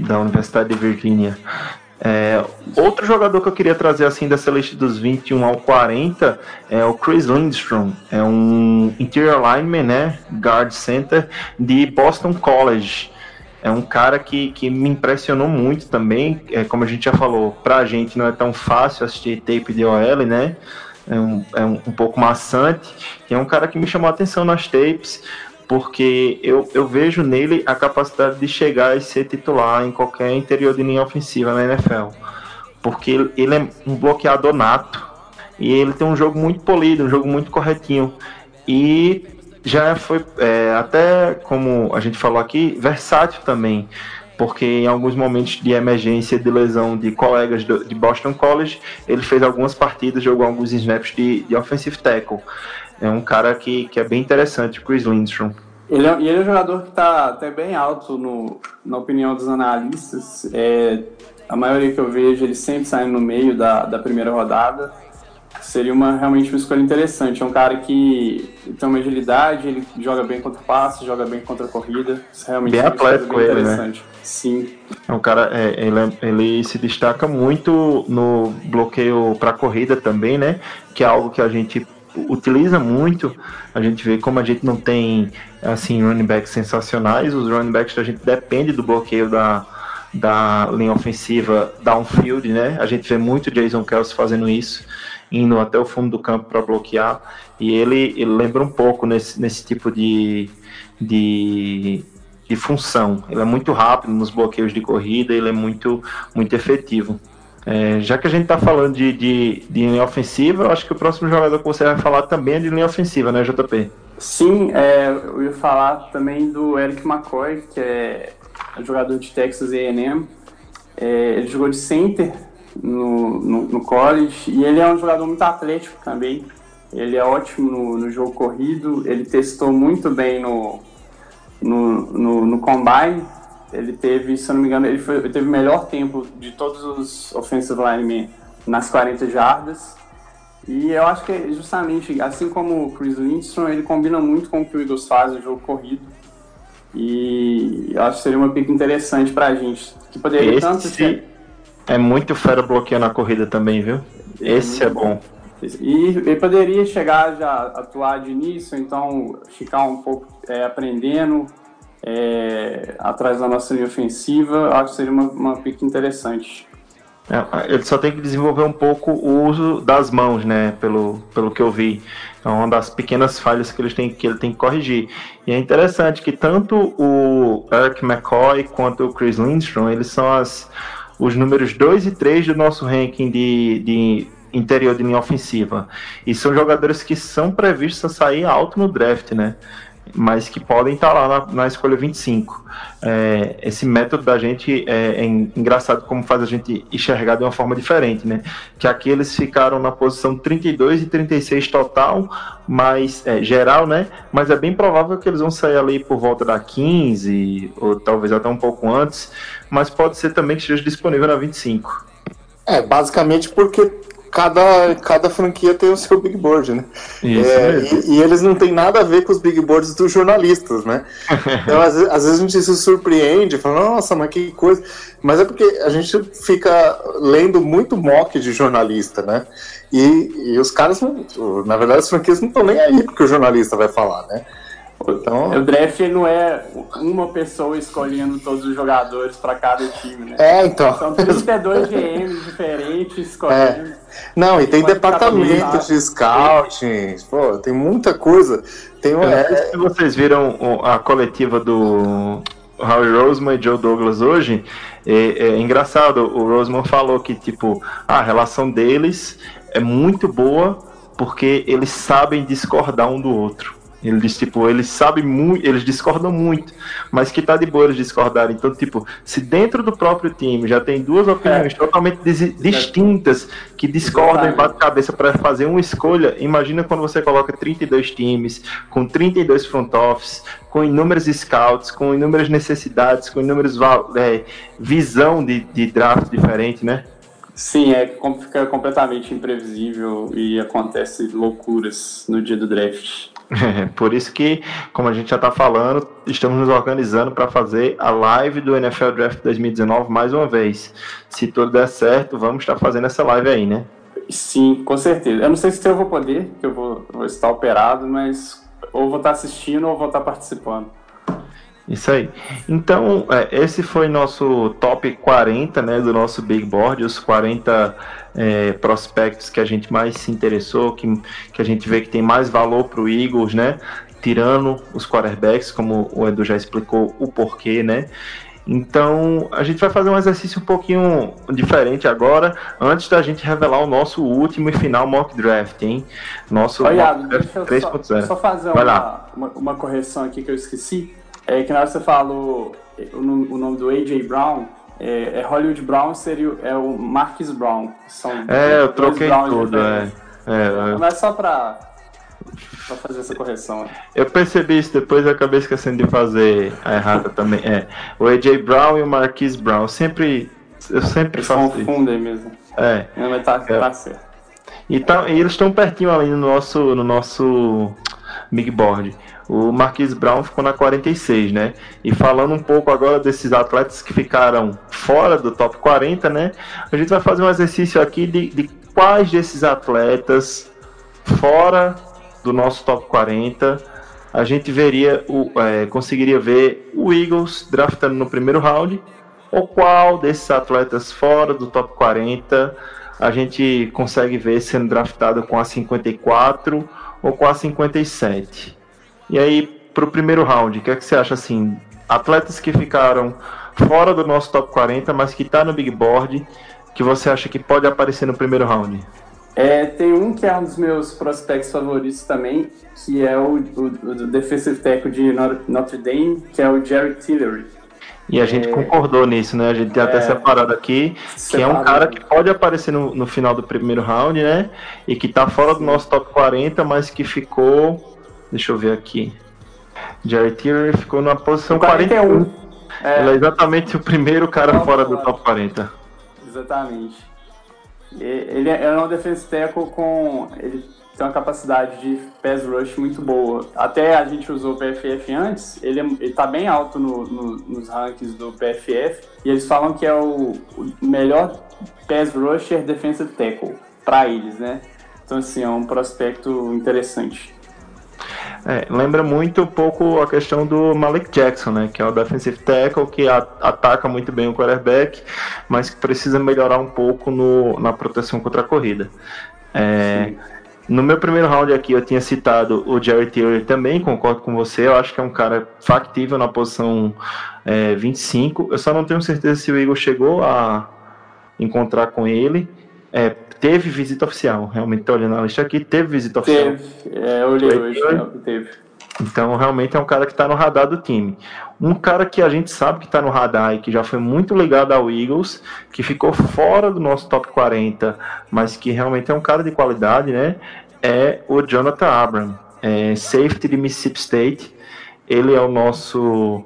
Da Universidade de Virgínia. É, outro jogador que eu queria trazer assim dessa lista dos 21 ao 40 é o Chris Lindstrom, é um interior lineman, né, guard center de Boston College. É um cara que, que me impressionou muito também, é, como a gente já falou, pra gente não é tão fácil assistir tape de OL, né? É um, é um, um pouco maçante. E é um cara que me chamou a atenção nas tapes porque eu, eu vejo nele a capacidade de chegar e ser titular em qualquer interior de linha ofensiva na NFL. Porque ele, é um bloqueador nato e ele tem um jogo muito polido, um jogo muito corretinho. E já foi, é, até como a gente falou aqui, versátil também. Porque em alguns momentos de emergência de lesão de colegas do, de Boston College, ele fez algumas partidas, jogou alguns snaps de, de offensive tackle é um cara que, que é bem interessante, Chris Lindstrom. Ele é, e ele é um jogador que está até bem alto no, na opinião dos analistas. É, a maioria que eu vejo, ele sempre sai no meio da, da primeira rodada. Seria uma, realmente uma escolha interessante. É um cara que tem uma agilidade, ele joga bem contra passe, joga bem contra corrida. Isso realmente bem é atlético bem ele, né? Sim. É um cara, é, ele, é, ele se destaca muito no bloqueio para corrida também, né? Que é algo que a gente utiliza muito. A gente vê como a gente não tem assim running backs sensacionais, os running backs a gente depende do bloqueio da, da linha ofensiva downfield, né? A gente vê muito Jason Kelsey fazendo isso, indo até o fundo do campo para bloquear. E ele, ele lembra um pouco nesse, nesse tipo de, de, de função. Ele é muito rápido nos bloqueios de corrida, ele é muito, muito efetivo. É, já que a gente está falando de, de, de, linha ofensiva, eu acho que o próximo jogador que você vai falar também é de linha ofensiva, né, JP? Sim, é, eu ia falar também do Eric McCoy, que é jogador de Texas A&M. É, ele jogou de center no, no, no, college e ele é um jogador muito atlético também. Ele é ótimo no, no jogo corrido, ele testou muito bem no, no, no, no combine. Ele teve, se eu não me engano, ele, foi, ele teve o melhor tempo de todos os offensive linemen nas 40 jardas. E eu acho que é justamente, assim como o Chris Lindstrom, ele combina muito com o que o Eagles faz no jogo corrido. E eu acho que seria uma pick interessante pra gente. Que poderia Esse tanto ser... é muito fera bloqueando a corrida também, viu? Esse é bom. E ele poderia chegar já a atuar de início, então ficar um pouco é, aprendendo é, atrás da nossa linha ofensiva. Acho que seria uma, uma pick interessante. É, ele só tem que desenvolver um pouco o uso das mãos, né? Pelo, pelo que eu vi. É uma das pequenas falhas que, eles têm, que ele tem que corrigir. E é interessante que tanto o Eric McCoy quanto o Chris Lindstrom, eles são as, os números 2 e 3 do nosso ranking de, de interior de linha ofensiva. E são jogadores que são previstos a sair alto no draft, né? mas que podem estar lá na, na escolha 25. É, esse método da gente é, é, engraçado como faz a gente enxergar de uma forma diferente, né? Que aqui eles ficaram na posição 32 e 36 total, mas é, geral, né? Mas é bem provável que eles vão sair ali por volta da 15, ou talvez até um pouco antes, mas pode ser também que esteja disponível na 25. É, basicamente porque cada, cada franquia tem o seu big board, né? Isso é, e, e, eles não têm nada a ver com os big boards dos jornalistas, né? Então, às, às, vezes a gente se surpreende, fala, nossa, mas que coisa. Mas é porque a gente fica lendo muito mock de jornalista, né? E, e os caras, na verdade, as franquias não estão nem aí porque o jornalista vai falar, né? Então... O draft não é uma pessoa escolhendo todos os jogadores para cada time, né? É, então. São 32 GMs diferentes escolhendo. É. Não, e tem departamentos de scouting, pô, tem muita coisa. Tem uma... é... Se vocês viram a coletiva do Howie Roseman e Joe Douglas hoje, é, é engraçado, o Roseman falou que, tipo, a relação deles é muito boa porque eles sabem discordar um do outro. Eles, tipo, eles sabem muito, eles discordam muito, mas que tá de boa eles discordarem. Então, tipo, se dentro do próprio time já tem duas opiniões é. totalmente distintas que discordam e batem cabeça para fazer uma escolha, imagina quando você coloca 32 times, com 32 front office, com inúmeros scouts, com inúmeras necessidades, com inúmeros é, visão de, de draft diferente, né? Sim, é, fica completamente imprevisível e acontece loucuras no dia do draft. Por isso que, como a gente já está falando, estamos nos organizando para fazer a live do NFL Draft 2019 mais uma vez. Se tudo der certo, vamos estar fazendo essa live aí, né? Sim, com certeza. Eu não sei se eu vou poder, que eu vou, vou estar operado, mas ou vou estar assistindo ou vou estar participando. Isso aí. Então, é, esse foi nosso top 40, né, do nosso Big Board, os 40 é, prospectos que a gente mais se interessou, que, que a gente vê que tem mais valor para o Eagles, né, tirando os quarterbacks, como o Edu já explicou o porquê, né. Então, a gente vai fazer um exercício um pouquinho diferente agora, antes da gente revelar o nosso último e final mock draft, hein? Nosso Olha, mock draft 3.0. Só, só fazer uma, uma, uma correção aqui que eu esqueci. É que na hora você falou o, o nome do A.J. Brown, é, é, Hollywood Brown seria é o Marcus Brown. São é, eu troquei tudo, é. é. Mas só pra, pra fazer essa correção. Eu percebi isso depois, eu acabei esquecendo de fazer a errada também. É, o A.J. Brown e o Marquis Brown. Sempre, eu sempre eles faço confundem mesmo. É. Mas tá, é. tá certo. E, tá, e eles estão pertinho ali no nosso, no nosso big board. O Marquis Brown ficou na 46, né? E falando um pouco agora desses atletas que ficaram fora do top 40, né? A gente vai fazer um exercício aqui de, de quais desses atletas fora do nosso top 40 a gente veria o, é, conseguiria ver o Eagles draftando no primeiro round ou qual desses atletas fora do top 40 a gente consegue ver sendo draftado com a 54 ou com a 57. E aí, para o primeiro round, o que, é que você acha assim? Atletas que ficaram fora do nosso top 40, mas que está no Big Board, que você acha que pode aparecer no primeiro round? É, tem um que é um dos meus prospects favoritos também, que é o, o, o defensive tackle de Notre Dame, que é o Jerry Tillery. E a gente é... concordou nisso, né? A gente tem até é... separado aqui, que é um cara que pode aparecer no, no final do primeiro round, né? E que tá fora do nosso top 40, mas que ficou. Deixa eu ver aqui. Jerry Tillery ficou na posição 41. 41. É... Ele é exatamente o primeiro cara fora do top 40. Exatamente. Ele é um defense tackle com. Ele tem uma capacidade de pass rush muito boa. Até a gente usou o PFF antes, ele, é, ele tá bem alto no, no, nos rankings do PFF, e eles falam que é o, o melhor pass rusher defensive tackle para eles, né? Então, assim, é um prospecto interessante. É, lembra muito um pouco a questão do Malik Jackson, né? Que é o defensive tackle que a, ataca muito bem o quarterback, mas que precisa melhorar um pouco no, na proteção contra a corrida. É, no meu primeiro round aqui eu tinha citado o Jerry Tillery também, concordo com você. Eu acho que é um cara factível na posição é, 25. Eu só não tenho certeza se o Eagle chegou a encontrar com ele. É, teve visita oficial, realmente estou olhando a lista aqui, teve visita oficial. Teve, é, eu olhei hoje, teve. Então, realmente é um cara que está no radar do time. Um cara que a gente sabe que está no radar e que já foi muito ligado ao Eagles, que ficou fora do nosso top 40, mas que realmente é um cara de qualidade, né? É o Jonathan Abram, é, safety de Mississippi State. Ele é o nosso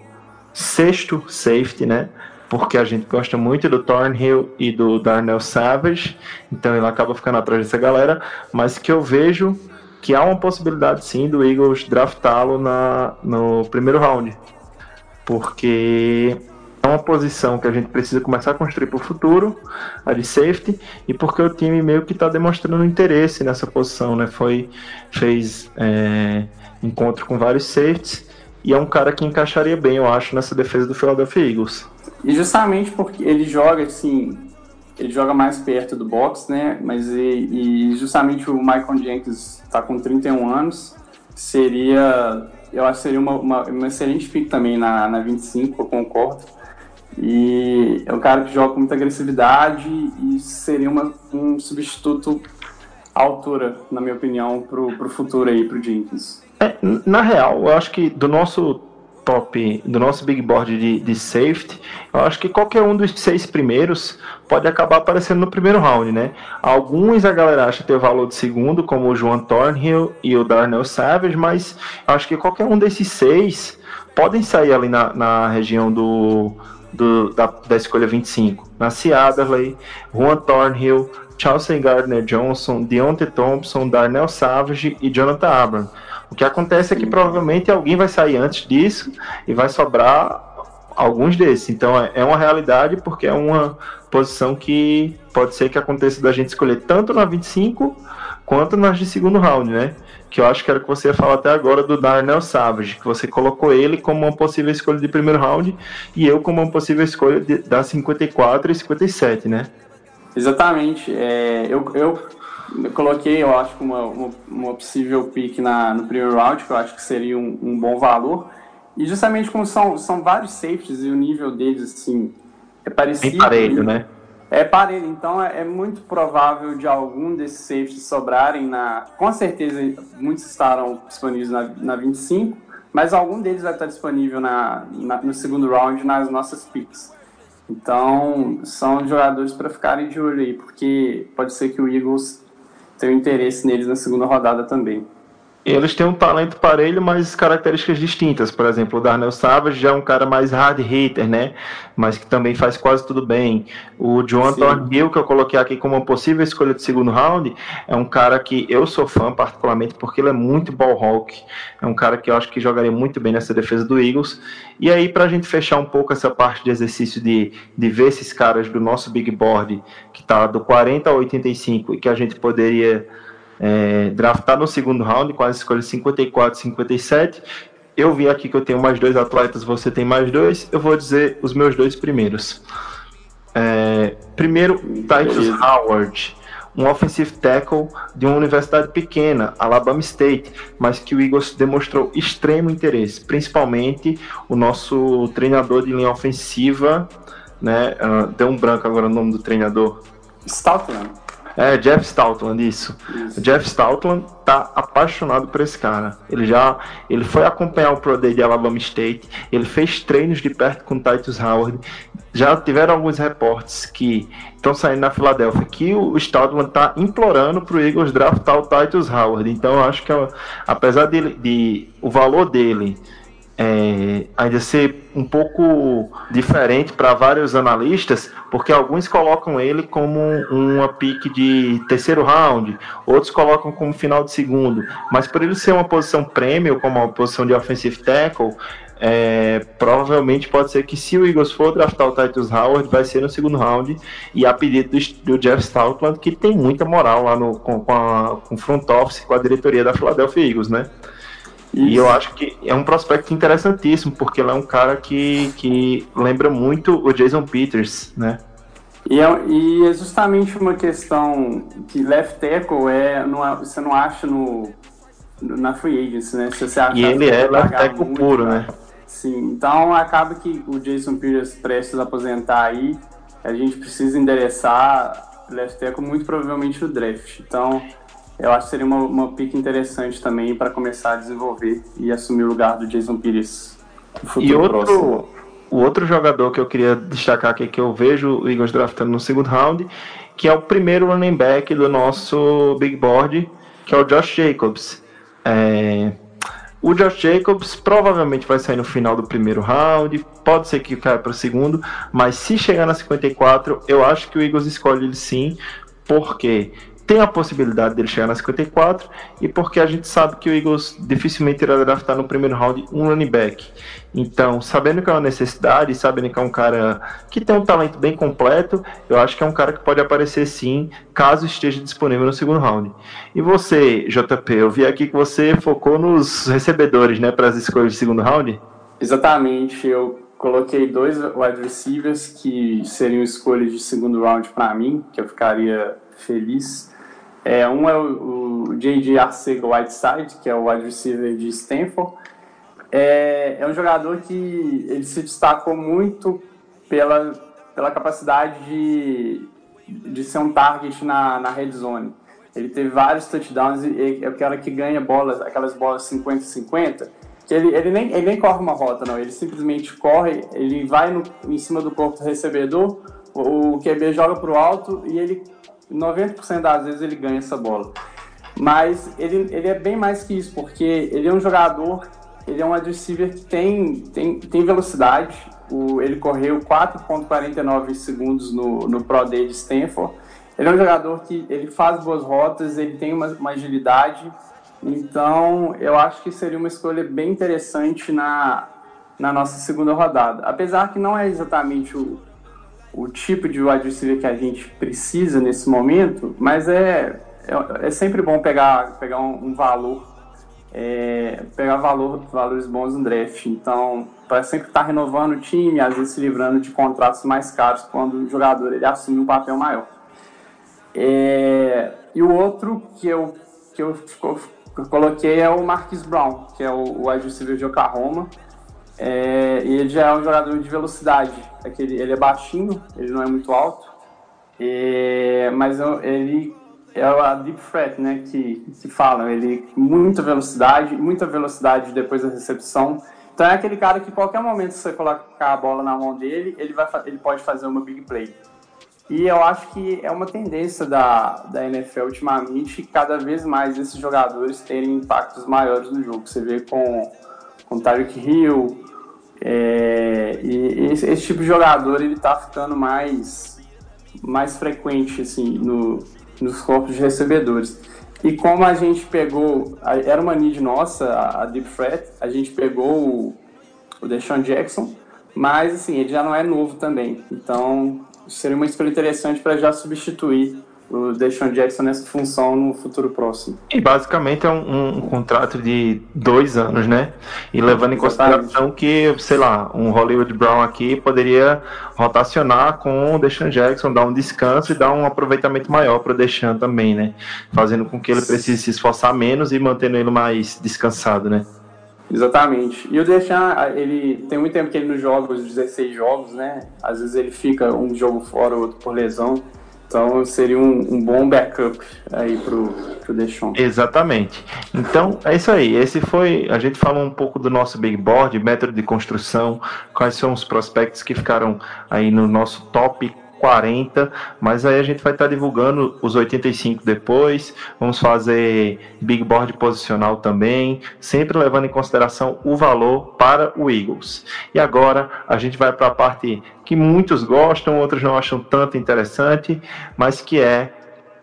sexto safety, né? Porque a gente gosta muito do Thornhill e do Darnell Savage, então ele acaba ficando atrás dessa galera, mas que eu vejo que há uma possibilidade sim do Eagles draftá-lo no primeiro round. Porque é uma posição que a gente precisa começar a construir para o futuro, a de safety, e porque o time meio que está demonstrando interesse nessa posição, né? Foi, fez é, encontro com vários safeties, e é um cara que encaixaria bem, eu acho, nessa defesa do Philadelphia Eagles. E justamente porque ele joga assim, ele joga mais perto do box, né? Mas e, e justamente o Michael Jenkins está com 31 anos, seria, eu acho que seria uma, uma, uma excelente pick também na, na 25, eu concordo. E é um cara que joga com muita agressividade e seria uma, um substituto à altura, na minha opinião, para o futuro aí, para o Jenkins. É, na real, eu acho que do nosso top, do nosso big board de, de safety, eu acho que qualquer um dos seis primeiros pode acabar aparecendo no primeiro round, né? Alguns a galera acha ter valor de segundo, como o João Thornhill e o Darnell Savage, mas acho que qualquer um desses seis podem sair ali na, na região do, do da, da escolha 25. Nasci Adderley, Juan Thornhill, Chelsea Gardner Johnson, Deontay Thompson, Darnell Savage e Jonathan Abram. O que acontece é que provavelmente alguém vai sair antes disso e vai sobrar alguns desses. Então é, é uma realidade porque é uma posição que pode ser que aconteça da gente escolher tanto na 25 quanto nas de segundo round, né? Que eu acho que era o que você ia falar até agora do Darnell Savage, que você colocou ele como uma possível escolha de primeiro round e eu como uma possível escolha de, da 54 e 57, né? Exatamente. É, eu, eu coloquei, eu acho, uma, uma, uma possível pick na, no primeiro round, que eu acho que seria um, um, bom valor. E justamente como são, são vários safeties e o nível deles, assim, é parecido. Bem parelho, né? É parelho, então é, é, muito provável de algum desses safeties sobrarem na. Com certeza, muitos estarão disponíveis na, na 25, mas algum deles vai estar disponível na, na no segundo round nas nossas picks. Então, são jogadores para ficarem de olho aí, porque pode ser que o Eagles tenho interesse neles na segunda rodada também. Eles têm um talento parelho, mas características distintas. Por exemplo, o Darnell Savage já é um cara mais hard hitter, né? Mas que também faz quase tudo bem. O John Thornhill, que eu coloquei aqui como uma possível escolha de segundo round, é um cara que eu sou fã particularmente porque ele é muito ball hawk. É um cara que eu acho que jogaria muito bem nessa defesa do Eagles. E aí, para a gente fechar um pouco essa parte de exercício de, de ver esses caras do nosso big board, está do 40 a 85 e que a gente poderia é, draftar no segundo round com as escolhas 54 e 57. Eu vi aqui que eu tenho mais dois atletas, você tem mais dois. Eu vou dizer os meus dois primeiros. É, primeiro, Titus Howard, um offensive tackle de uma universidade pequena, Alabama State, mas que o Eagles demonstrou extremo interesse, principalmente o nosso treinador de linha ofensiva, né? Uh, deu um branco agora o nome do treinador. Stoutland. É, Jeff Stoutland, isso. O Jeff Stoutland tá apaixonado por esse cara. Ele já ele foi acompanhar o Pro Day de Alabama State, ele fez treinos de perto com o Titus Howard. Já tiveram alguns reportes que estão saindo na Filadélfia que o Stoutland tá implorando pro Eagles draftar o Titus Howard. Então eu acho que apesar de, de o valor dele é, ainda ser um pouco diferente para vários analistas, porque alguns colocam ele como uma pique de terceiro round, outros colocam como final de segundo, mas por ele ser uma posição prêmio, como uma posição de offensive tackle, é, provavelmente pode ser que se o Eagles for draftar o Titus Howard, vai ser no segundo round e a pedido do, Jeff Stoutland, que tem muita moral lá no, com, com, a, com o front office, com a diretoria da Philadelphia Eagles, né? E eu acho que é um prospecto interessantíssimo, porque ele é um cara que, que lembra muito o Jason Peters, né? E é, e é justamente uma questão que left tackle é, não, é, você não acha no, na free agency, né? Se você e ele é left tackle muito, puro, né? Sim, então acaba que o Jason Peters prestes a aposentar aí, a gente precisa endereçar left tackle muito provavelmente no draft. Então eu acho que seria uma, uma pick interessante também para começar a desenvolver e assumir o lugar do Jason Pires no futuro e outro, próximo. O outro jogador que eu queria destacar aqui, que eu vejo o Eagles draftando no segundo round, que é o primeiro running back do nosso big board, que é o Josh Jacobs. É... O Josh Jacobs provavelmente vai sair no final do primeiro round, pode ser que caia para o segundo, mas se chegar na 54, eu acho que o Eagles escolhe ele sim, porque tem a possibilidade dele chegar na 54 e porque a gente sabe que o Eagles dificilmente irá draftar no primeiro round um running back. Então, sabendo que é uma necessidade, sabendo que é um cara que tem um talento bem completo, eu acho que é um cara que pode aparecer sim, caso esteja disponível no segundo round. E você, JP, eu vi aqui que você focou nos recebedores, né, para as escolhas de segundo round? Exatamente, eu coloquei dois wide receivers que seriam escolhas de segundo round para mim, que eu ficaria feliz. É, um é o, o J.J. Arcega-Whiteside, que é o wide receiver de Stanford. É, é um jogador que ele se destacou muito pela, pela capacidade de, de ser um target na, na red zone. Ele teve vários touchdowns e é o cara que ganha bolas, aquelas bolas 50-50, que ele, ele, nem, ele nem corre uma rota, não. Ele simplesmente corre, ele vai no, em cima do corpo do recebedor, o, o QB joga para o alto e ele 90% das vezes ele ganha essa bola. Mas ele, ele é bem mais que isso, porque ele é um jogador, ele é um adversário que tem, tem, tem velocidade. O, ele correu 4,49 segundos no, no Pro Day de Stanford. Ele é um jogador que ele faz boas rotas, ele tem uma, uma agilidade. Então, eu acho que seria uma escolha bem interessante na, na nossa segunda rodada. Apesar que não é exatamente o, o tipo de wide receiver que a gente precisa nesse momento, mas é, é, é sempre bom pegar, pegar um, um valor, é, pegar valor, valores bons no draft. Então, para sempre estar tá renovando o time, às vezes se livrando de contratos mais caros quando o jogador ele assume um papel maior. É, e o outro que eu, que eu, que eu coloquei é o Marquis Brown, que é o wide receiver de Oklahoma. É, e ele já é um jogador de velocidade. Aquele, ele é baixinho, ele não é muito alto, é, mas ele é a deep threat, né, que, que falam. Ele muita velocidade, muita velocidade depois da recepção. Então é aquele cara que qualquer momento você colocar a bola na mão dele, ele, vai, ele pode fazer uma big play. E eu acho que é uma tendência da, da NFL ultimamente cada vez mais esses jogadores terem impactos maiores no jogo. Você vê com, com Tyreek Hill, é, e esse, esse, tipo de jogador ele tá ficando mais, mais frequente assim, no, nos corpos de recebedores. E como a gente pegou, era uma need nossa, a, Deep Threat, a gente pegou o, o Deshaun Jackson, mas assim, ele já não é novo também. Então seria uma escolha interessante para já substituir o Deshaun Jackson nessa função no futuro próximo. E basicamente é um, um contrato de dois anos, né? E levando em consideração que, sei lá, um Hollywood Brown aqui poderia rotacionar com o Deshaun Jackson, dar um descanso e dar um aproveitamento maior para o Deshaun também, né? Fazendo com que ele precise se esforçar menos e mantendo ele mais descansado, né? Exatamente. E o Deshaun, ele tem muito tempo que ele não joga os 16 jogos, né? Às vezes ele fica um jogo fora, outro por lesão. Então seria um, um bom backup aí pro, pro Deshaun. Exatamente. Então é isso aí. Esse foi. A gente falou um pouco do nosso big board, método de construção, quais são os prospectos que ficaram aí no nosso top 40, mas aí a gente vai estar divulgando os 85 depois. Vamos fazer big board posicional também, sempre levando em consideração o valor para o Eagles. E agora a gente vai para a parte que muitos gostam, outros não acham tanto interessante, mas que é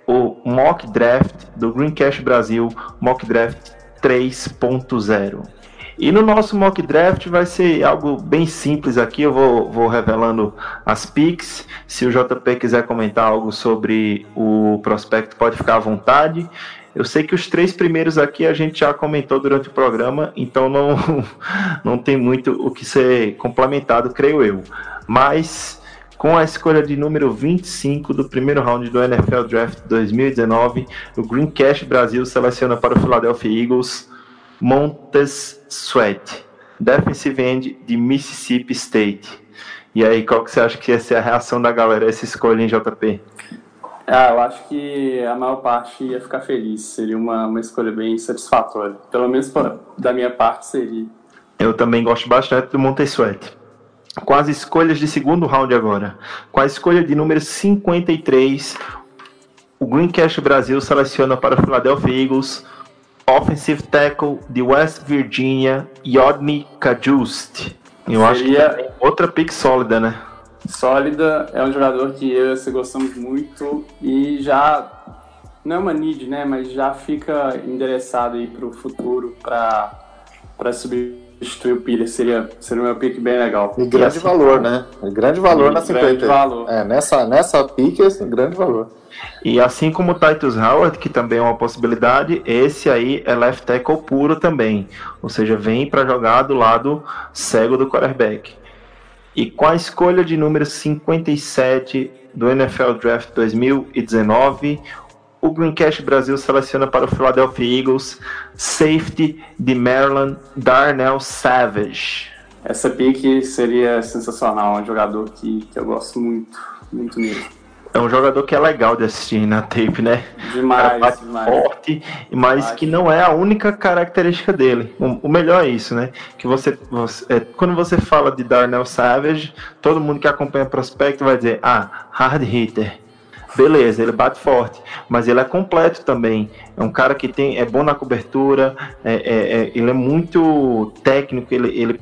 o mock draft do Green Cash Brasil, mock draft 3.0. E no nosso mock draft vai ser algo bem simples aqui. Eu vou, vou revelando as picks. Se o JP quiser comentar algo sobre o prospecto, pode ficar à vontade. Eu sei que os três primeiros aqui a gente já comentou durante o programa, então não, não tem muito o que ser complementado, creio eu. Mas com a escolha de número 25 do primeiro round do NFL Draft 2019, o Green Cash Brasil seleciona para o Philadelphia Eagles Montes Sweat, defensive end de Mississippi State. E aí, qual que você acha que ia ser a reação da galera a essa escolha em JP? Ah, eu acho que a maior parte ia ficar feliz. Seria uma, uma escolha bem satisfatória. Pelo menos pra, da minha parte seria. Eu também gosto bastante do Montes Sweat. Com as escolhas de segundo round agora. Com a escolha de número 53, o Green Cash Brasil seleciona para o Philadelphia Eagles offensive tackle de West Virginia, Yodney Kajust. Eu acho que Seria- é outra pick sólida, né? Sólida é um jogador que eu e você gostamos muito e já não é uma need, né? Mas já fica endereçado aí pro futuro para para substituir o Pires. Seria seria um pick bem legal. E grande assim, valor, né? E grande valor E na grande 50. valor. É, nessa, nessa pique, esse grande valor. E assim como o Titus Howard, que também é uma possibilidade, esse aí é left tackle puro também. Ou seja, vem para jogar do lado cego do quarterback. E com a escolha de número 57 do NFL Draft 2019, o Green Cash Brasil seleciona para o Philadelphia Eagles safety de Maryland, Darnell Savage. Essa pick seria sensacional, é um jogador que, que eu gosto muito, muito mesmo. É um jogador que é legal de assistir na tape, né? O cara Demais, demais. forte, mas Bate. que não é a única característica dele. O, o melhor é isso, né? Que você, você- é, quando você fala de Darnell Savage, todo mundo que acompanha prospecto vai dizer, ah, hard hitter. Beleza, ele bate forte, mas ele é completo também. É um cara que tem, é bom na cobertura, é, é- é- ele é muito técnico, ele, ele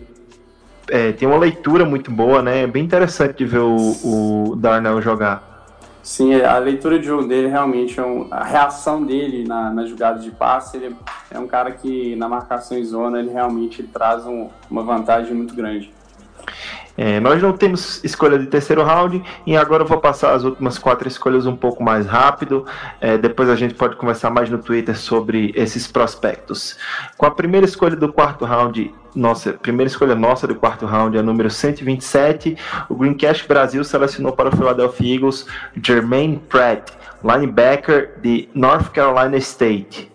é, tem uma leitura muito boa, né? É bem interessante de ver o, o Darnell jogar. Sim, a leitura de jogo dele realmente é um, a reação dele na, na jogada de passe, ele é um cara que na marcação em zona ele realmente traz um- uma vantagem muito grande. É, nós não temos escolha de terceiro round e agora eu vou passar as últimas quatro escolhas um pouco mais rápido. É, depois a gente pode conversar mais no Twitter sobre esses prospectos. Com a primeira escolha do quarto round, nossa, primeira escolha nossa do quarto round é a número 127. O Green Cash Brasil selecionou para o Philadelphia Eagles Jermaine Pratt, linebacker de North Carolina State.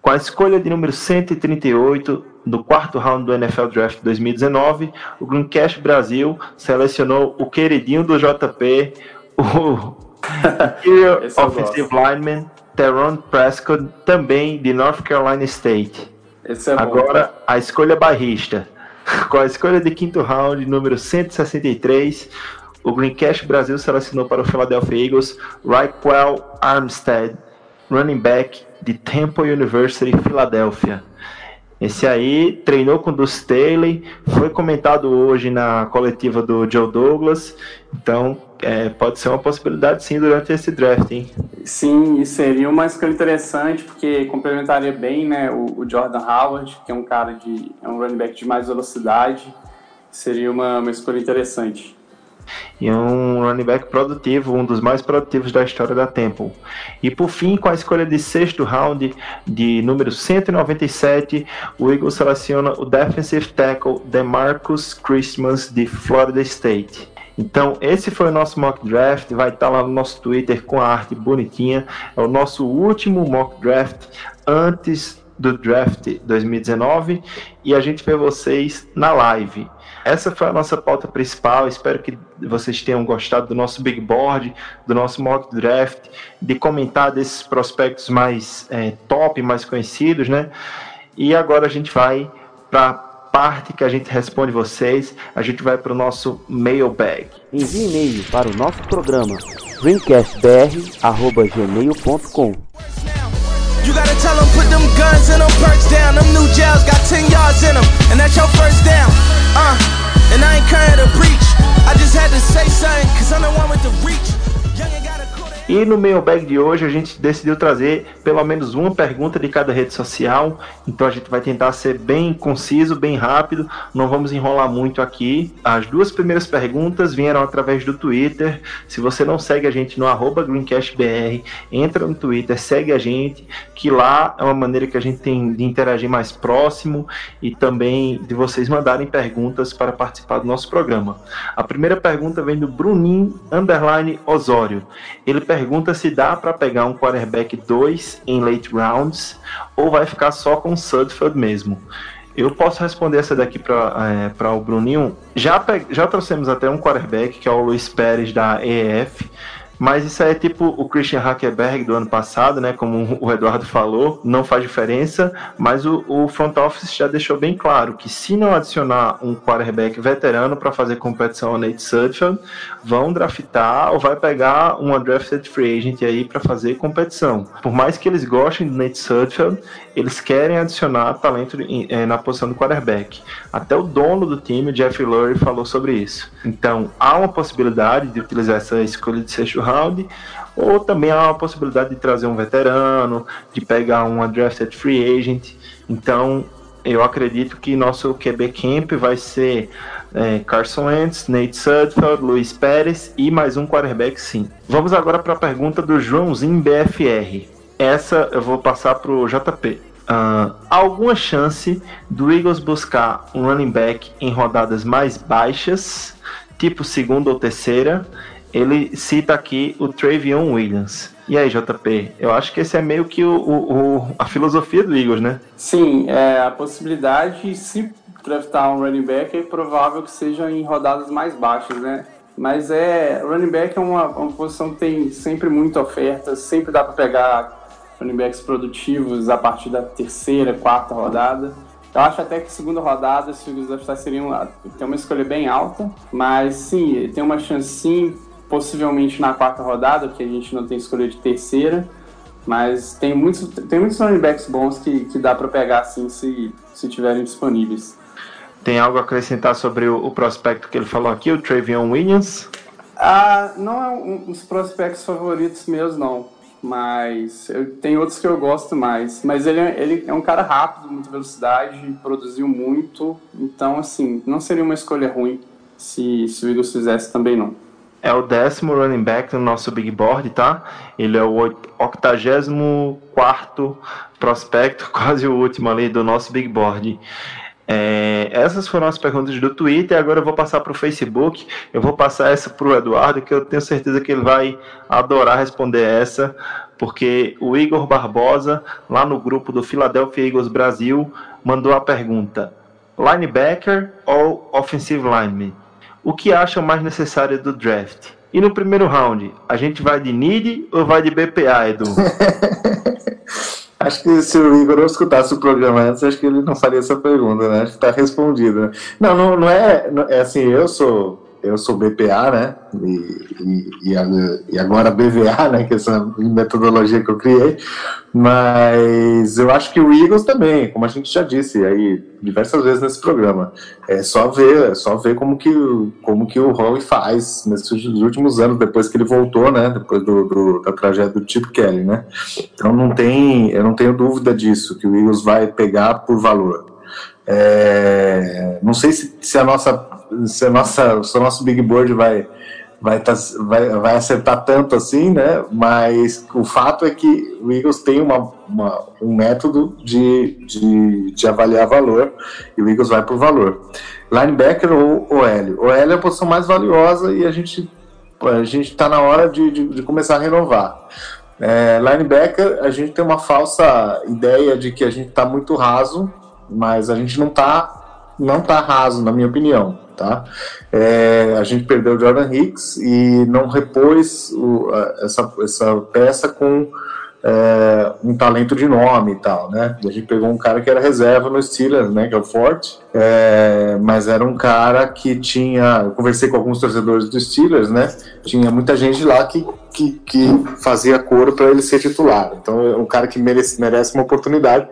Com a escolha de número 138 do quarto round do NFL Draft 2019, o Green Cash Brasil selecionou o queridinho do JP, o Offensive Lineman Teron Prescott, também de North Carolina State. É bom. Agora, a escolha barrista. Com a escolha de quinto round, número 163, o Green Cash Brasil selecionou para o Philadelphia Eagles Raquel Armstead, running back de Temple University, Filadélfia. Esse aí treinou com o Deuce Staley, foi comentado hoje na coletiva do Joe Douglas, então é, pode ser uma possibilidade sim durante esse draft, hein? Sim, seria uma escolha interessante, porque complementaria bem né, o, o Jordan Howard, que é um cara de. é um running back de mais velocidade. Seria uma, uma escolha interessante. E um running back produtivo, um dos mais produtivos da história da Temple. E por fim, com a escolha de sexto round, de número 197, o Eagles seleciona o defensive tackle DeMarcus Christmas de Florida State. Então, esse foi o nosso mock draft. Vai estar lá no nosso Twitter com a arte bonitinha. É o nosso último mock draft antes do draft 2019 e a gente vê vocês na live. Essa foi a nossa pauta principal. Espero que vocês tenham gostado do nosso big board, do nosso mock draft, de comentar desses prospectos mais é, top, mais conhecidos, né? E agora a gente vai para parte que a gente responde vocês. A gente vai para o nosso mailbag. Envie e-mail para o nosso programa greencastbr@gmail.com. You gotta tell them put them guns and them perks down. Them new jails got 10 yards in them, and that's your first down. Uh, and I ain't coming to preach. I just had to say something, cause I'm the one with the reach. E no mailbag de hoje a gente decidiu trazer pelo menos uma pergunta de cada rede social. Então a gente vai tentar ser bem conciso, bem rápido. Não vamos enrolar muito aqui. As duas primeiras perguntas vieram através do Twitter. Se você não segue a gente no arroba GreencastBR, entra no Twitter, segue a gente, que lá é uma maneira que a gente tem de interagir mais próximo e também de vocês mandarem perguntas para participar do nosso programa. A primeira pergunta vem do Brunin Osório. Ele pergunta se dá para pegar um quarterback 2 em late rounds ou vai ficar só com o Sudfeld mesmo. Eu posso responder essa daqui para é, o Bruninho. Já, já trouxemos até um quarterback, que é o Luiz Pérez da EF, mas isso é tipo o Christian Hackerberg do ano passado, né? Como o Eduardo falou, não faz diferença, mas o, o front office já deixou bem claro que se não adicionar um quarterback veterano para fazer competição ao Nate Sudfeld, vão draftar ou vai pegar um undrafted free agent aí para fazer competição. Por mais que eles gostem do Nate Sudfeld, eles querem adicionar talento eh, na posição do quarterback. Até o dono do time, Jeff Lurie, falou sobre isso. Então, há uma possibilidade de utilizar essa escolha de sexto round, ou também há uma possibilidade de trazer um veterano, de pegar um undrafted free agent. Então, eu acredito que nosso QB camp vai ser eh, Carson Wentz, Nate Sudfeld, Luiz Pérez e mais um quarterback sim. Vamos agora para a pergunta do Joãozinho BFR. Essa eu vou passar pro JP. Ah, há alguma chance do Eagles buscar um running back em rodadas mais baixas, tipo segunda ou terceira? Ele cita aqui o Travion Williams. E aí, JP? Eu acho que esse é meio que o, o- o- a filosofia do Eagles, né? Sim, é, a possibilidade, se draftar um running back, é provável que seja em rodadas mais baixas, né? Mas é, running back é uma, uma posição que tem sempre muita oferta, sempre dá para pegar running backs produtivos a partir da terceira, quarta rodada. Eu acho até que segunda rodada, se os draftar seriam tem uma escolha bem alta, mas sim, tem uma chance sim, possivelmente na quarta rodada, porque a gente não tem escolha de terceira. Mas tem muitos, tem muitos running backs bons que, que dá para pegar assim se, se tiverem disponíveis. Tem algo a acrescentar sobre o, o prospecto que ele falou aqui, o Travion Williams? Ah, não é um dos prospectos favoritos meus, não. Mas eu, tem outros que eu gosto mais. Mas ele, é- ele é um cara rápido, muita velocidade, produziu muito. Então, assim, não seria uma escolha ruim se, se o Eagles fizesse também, não. É o décimo running back no nosso big board, tá? Ele é o oit- 84 prospecto, quase o último ali do nosso big board. É, essas foram as perguntas do Twitter. Agora eu vou passar para o Facebook. Eu vou passar essa para o Eduardo, que eu tenho certeza que ele vai adorar responder essa, porque o Igor Barbosa, lá no grupo do Philadelphia Eagles Brasil, mandou a pergunta: linebacker ou offensive lineman? O que acham mais necessário do draft? E no primeiro round, a gente vai de need ou vai de BPA, Edu? Acho que se o Igor não escutasse o programa antes, acho que ele não faria essa pergunta, né? Acho que tá respondida. Não, não, não é, não- é assim, eu sou eu sou BPA, né? E, e, e agora BVA, né? Que é essa metodologia que eu criei. Mas eu acho que o Eagles também, como a gente já disse aí diversas vezes nesse programa, é só ver, é só ver como que, como que o Howie faz nesses últimos anos, depois que ele voltou, né? Depois do, do- da tragédia do Chip Kelly, né? Então não tem, eu não tenho dúvida disso, que o Eagles vai pegar por valor. É, não sei se, se a nossa, se a nossa, se o nosso big board vai, vai, tá, vai, vai acertar tanto assim, né? Mas o fato é que o Eagles tem uma, uma- um método de, de, de avaliar valor e o Eagles vai por valor. Linebacker ou OL? OL é a posição mais valiosa e a gente a gente está na hora de, de, de começar a renovar. É, linebacker, a gente tem uma falsa ideia de que a gente está muito raso, mas a gente não está não tá raso, na minha opinião. Tá? É, a gente perdeu o Jordan Hicks e não repôs o, a- essa, essa peça com é, um talento de nome e tal, né? E a gente pegou um cara que era reserva no Steelers, né? Que é o Forte, é, mas era um cara que tinha. Eu conversei com alguns torcedores do Steelers, né? Tinha muita gente lá que, que, que fazia coro para ele ser titular. Então é um cara que merece, merece uma oportunidade.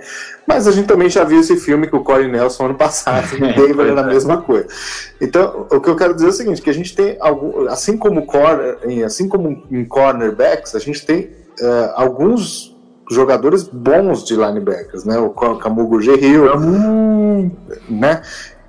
Mas a gente também já viu esse filme com o Corey Nelson ano passado, e Denver era a mesma coisa. Então, o que eu quero dizer é o seguinte, que a gente tem algum, assim como corner, assim como em cornerbacks, a gente tem eh, alguns jogadores bons de linebackers, né? O Ca- Camugo Gerril, né?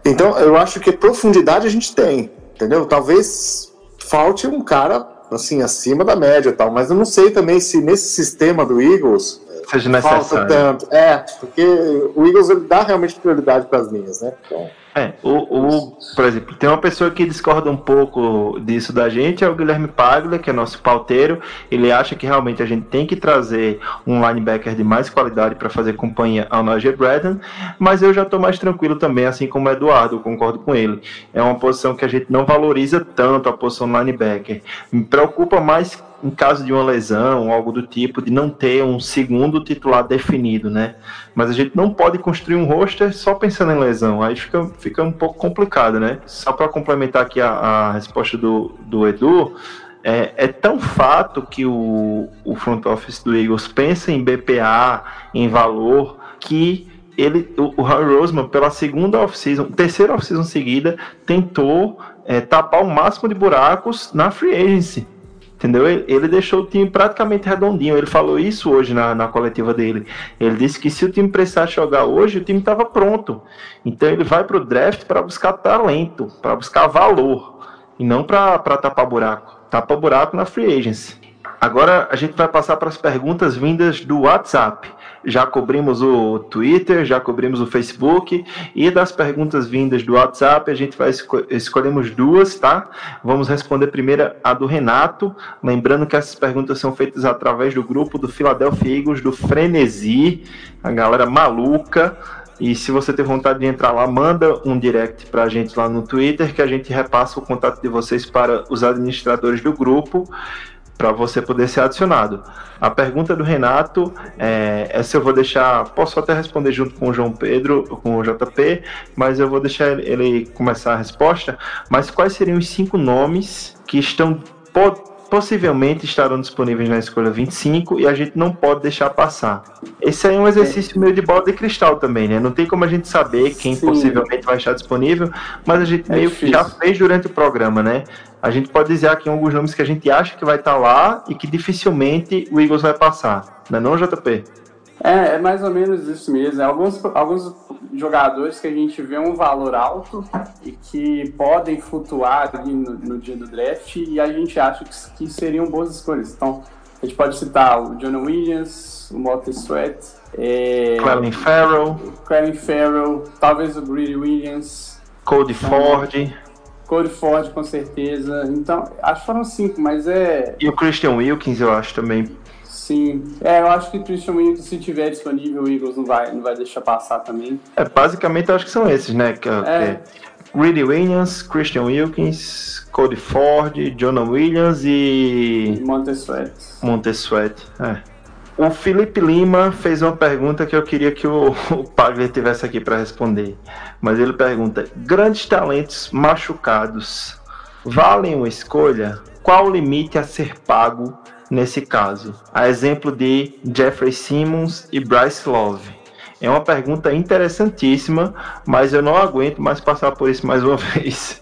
Então, eu acho que profundidade a gente tem, entendeu? Talvez falte um cara assim acima da média, e tal, mas eu não sei também se nesse sistema do Eagles Seja falta necessário. tanto. É, porque o Eagles ele dá realmente prioridade para as linhas, né? Então, É, o, o, por exemplo, tem uma pessoa que discorda um pouco disso da gente, é o Guilherme Paglia, que é nosso pauteiro. Ele acha que realmente a gente tem que trazer um linebacker de mais qualidade para fazer companhia ao Najee Braden, mas eu já estou mais tranquilo também, assim como o Eduardo, eu concordo com ele. É uma posição que a gente não valoriza tanto a posição linebacker. Me preocupa mais em caso de uma lesão algo do tipo, de não ter um segundo titular definido, né? Mas a gente não pode construir um roster só pensando em lesão, aí fica, fica um pouco complicado, né? Só para complementar aqui a, a resposta do, do Edu, é, é tão fato que o, o front office do Eagles pensa em BPA, em valor, que ele, o, o Harry Roseman, pela segunda off-season, terceira off-season seguida, tentou é, tapar o máximo de buracos na free agency. Entendeu? Ele, ele deixou o time praticamente redondinho. Ele falou isso hoje na, na coletiva dele. Ele disse que se o time precisasse jogar hoje, o time estava pronto. Então ele vai para o draft para buscar talento, para buscar valor, e não para tapar buraco. Tapa buraco na free agency. Agora a gente vai passar para as perguntas vindas do WhatsApp. Já cobrimos o Twitter, já cobrimos o Facebook e das perguntas vindas do WhatsApp a gente vai esco escolhemos duas, tá? Vamos responder primeiro a do Renato, lembrando que essas perguntas são feitas através do grupo do Philadelphia Eagles do Frenesi, a galera maluca. E se você tem vontade de entrar lá, manda um direct pra gente lá no Twitter que a gente repassa o contato de vocês para os administradores do grupo para você poder ser adicionado. A pergunta do Renato, é, essa eu vou deixar, posso até responder junto com o João Pedro, com o JP, mas eu vou deixar ele, começar a resposta. Mas quais seriam os cinco nomes que estão possivelmente estarão disponíveis na escolha 25 e a gente não pode deixar passar? Esse aí é um exercício meio de bola de cristal também, né? Não tem como a gente saber quem Sim. possivelmente vai estar disponível, mas a gente É meio que difícil. já fez durante o programa, né? A gente pode dizer aqui alguns nomes que a gente acha que vai estar lá e que dificilmente o Eagles vai passar. Não é não, JP? É, é mais ou menos isso mesmo. É Alguns, alguns jogadores que a gente vê um valor alto e que podem flutuar ali no, no dia do draft e a gente acha que, que seriam boas escolhas. Então, a gente pode citar o John Williams, o Walter Sweat, é, Clelin Farrell, o Colin Farrell, talvez o Greedy Williams, Cody Ford Cody Ford com certeza. Então, acho que foram cinco, mas é. e o Christian Wilkins, eu acho também. Sim. É, eu acho que Christian Williams, se tiver disponível, o Eagles não vai, não vai deixar passar também. É, basicamente eu acho que são esses, né? Que, É. que Greedy Williams, Christian Wilkins, Cody Ford, Jonah Williams e Monte Sweat. Montessuet. É. O Felipe Lima fez uma pergunta que eu queria que o, o Pagler tivesse aqui para responder. Mas ele pergunta: grandes talentos machucados valem uma escolha? Qual o limite a ser pago nesse caso? A exemplo de Jeffrey Simmons e Bryce Love. É uma pergunta interessantíssima, mas eu não aguento mais passar por isso mais uma vez.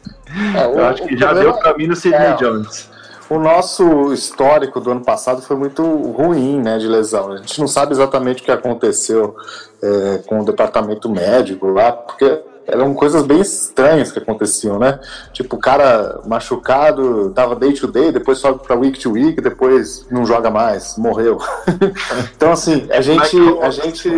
É, o- eu acho que o já deu para mim no Sidney é, Jones. O nosso histórico do ano passado foi muito ruim, né, de lesão. A gente não sabe exatamente o que aconteceu é, com o departamento médico lá, porque eram coisas bem estranhas que aconteciam, né? Tipo, o cara machucado, tava day to day, depois sobe pra week to week, depois não joga mais, morreu. então, assim, a gente, a gente,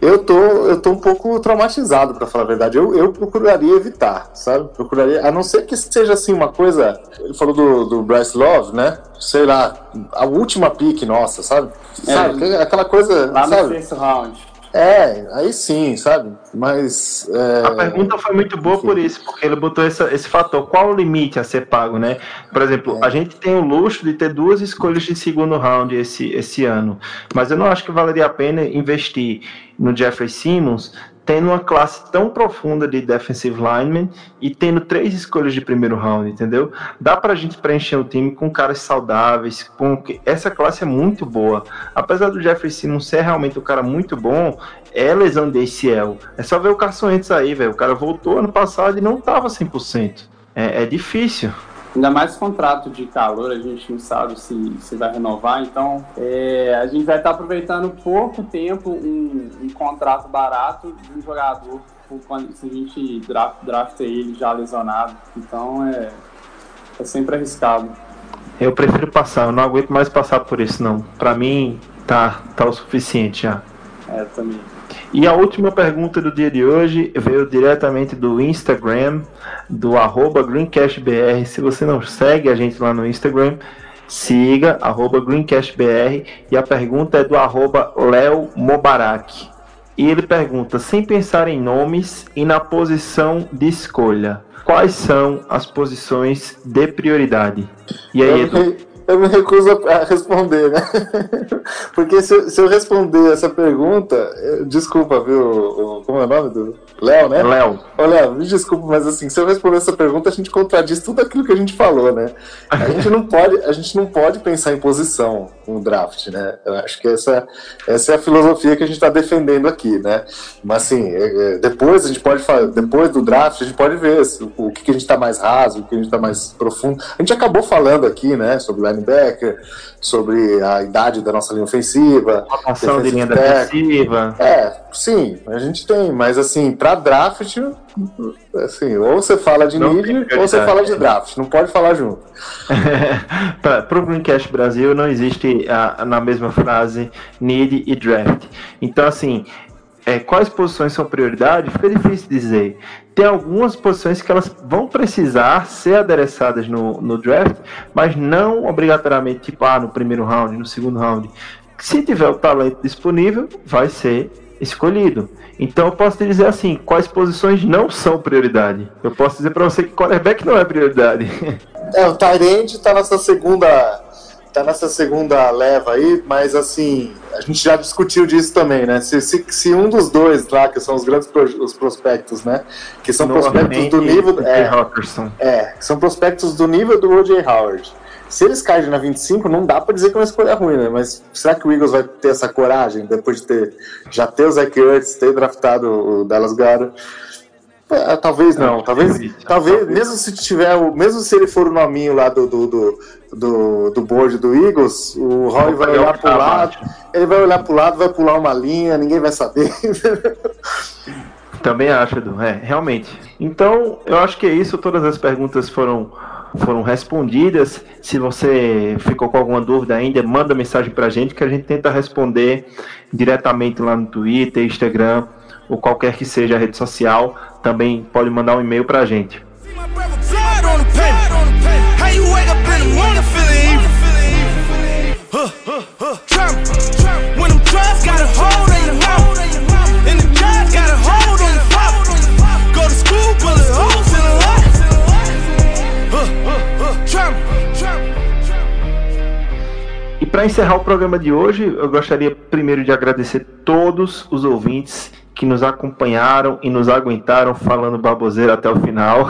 eu tô, eu tô um pouco traumatizado, pra falar a verdade. Eu, eu procuraria evitar, sabe? Procuraria, a não ser que seja assim uma coisa. Ele falou do, do Bryce Love, né? Sei lá, a última pique nossa, sabe? É. Sabe? Aquela coisa, Lá no sabe? sexto round. É, aí sim, sabe? Mas. é, A pergunta foi muito boa por isso, porque ele botou essa- esse fator. Qual o limite a ser pago, né? Por exemplo, É. a gente tem o luxo de ter duas escolhas de segundo round esse, esse ano, mas eu não acho que valeria a pena investir no Jeffrey Simmons tendo uma classe tão profunda de defensive linemen e tendo três escolhas de primeiro round, entendeu? Dá pra gente preencher o time com caras saudáveis, com essa classe é muito boa. Apesar do Jeffrey Simmons ser realmente um cara muito bom, é lesão de ACL. É só ver o Carson Wentz aí, velho. O cara voltou ano passado e não tava 100%. É, é difícil. Ainda mais contrato de calor, a gente não sabe se, se vai renovar, então é, a gente vai estar aproveitando pouco tempo um, um contrato barato de um jogador se a gente draft, drafta ele já lesionado. Então é, é sempre arriscado. Eu prefiro passar, eu não aguento mais passar por isso, não. Pra mim, tá, tá o suficiente já. É, também. E a última pergunta do dia de hoje veio diretamente do Instagram, do arroba GreencastBR. Se você não segue a gente lá no Instagram, siga, arroba GreencastBR. E a pergunta é do arroba Léo Mobarak. E ele pergunta, sem pensar em nomes e na posição de escolha, quais são as posições de prioridade? E aí, Eu Edu? Eu me recuso a responder, né? Porque se, eu- se eu responder essa pergunta, eu- desculpa, viu? o- Como é o nome do Léo, né? Léo, Ô, Léo, me desculpa, mas assim, se eu responder essa pergunta, a gente contradiz tudo aquilo que a gente falou, né? A gente não pode, a gente não pode pensar em posição no draft, né? Eu acho que essa, essa é a filosofia que a gente está defendendo aqui, né? Mas assim, é, é, depois a gente pode falar, depois do draft, a gente pode ver o que, que a gente está mais raso, o que a gente está mais profundo. A gente acabou falando aqui, né, sobre linebacker, sobre a idade da nossa linha ofensiva, rotação de linha defensiva. É, sim, a gente tem, mas assim, pra draft, assim, ou você fala de Não need ou você fala de draft, não pode falar junto. Para o Greencast Brasil não existe a- na mesma frase need e draft. Então, assim, é, quais posições são prioridade? Fica difícil dizer. Tem algumas posições que elas vão precisar ser adereçadas no, no draft, mas não obrigatoriamente, tipo, ah, no primeiro round, no segundo round. Se tiver o talento disponível, vai ser escolhido. Então eu posso te dizer assim, quais posições não são prioridade. Eu posso dizer para você que quarterback não é prioridade. É, o Tyrande tá nessa segunda. Tá nessa segunda leva aí, mas assim, a gente já discutiu disso também, né? Se, se, se um dos dois lá, que são os grandes pro- os prospectos, né? Que são prospectos do nível. É, É, Rockerson. É, são prospectos do nível do O.J. Howard. Se eles caírem na 25, não dá pra dizer que é uma escolha ruim, né? Mas será que o Eagles vai ter essa coragem depois de ter já ter o Zach Ertz, ter draftado o Dallas Goddard? É, talvez não, talvez, talvez, mesmo se tiver o, mesmo se ele for o nominho lá do do, do, do, do board do Eagles, o Roy vai olhar pro lado, ele vai olhar pro lado, vai pular uma linha, ninguém vai saber. Também acho, Edu. É, realmente. Então, eu acho que é isso. Todas as perguntas foram, foram respondidas. Se você ficou com alguma dúvida ainda, manda mensagem pra gente que a gente tenta responder diretamente lá no Twitter, Instagram ou qualquer que seja a rede social. Também pode mandar um e-mail gente. Got a. Trauma. E para encerrar o programa de hoje, eu gostaria primeiro de agradecer todos os ouvintes que nos acompanharam e nos aguentaram falando baboseira até o final.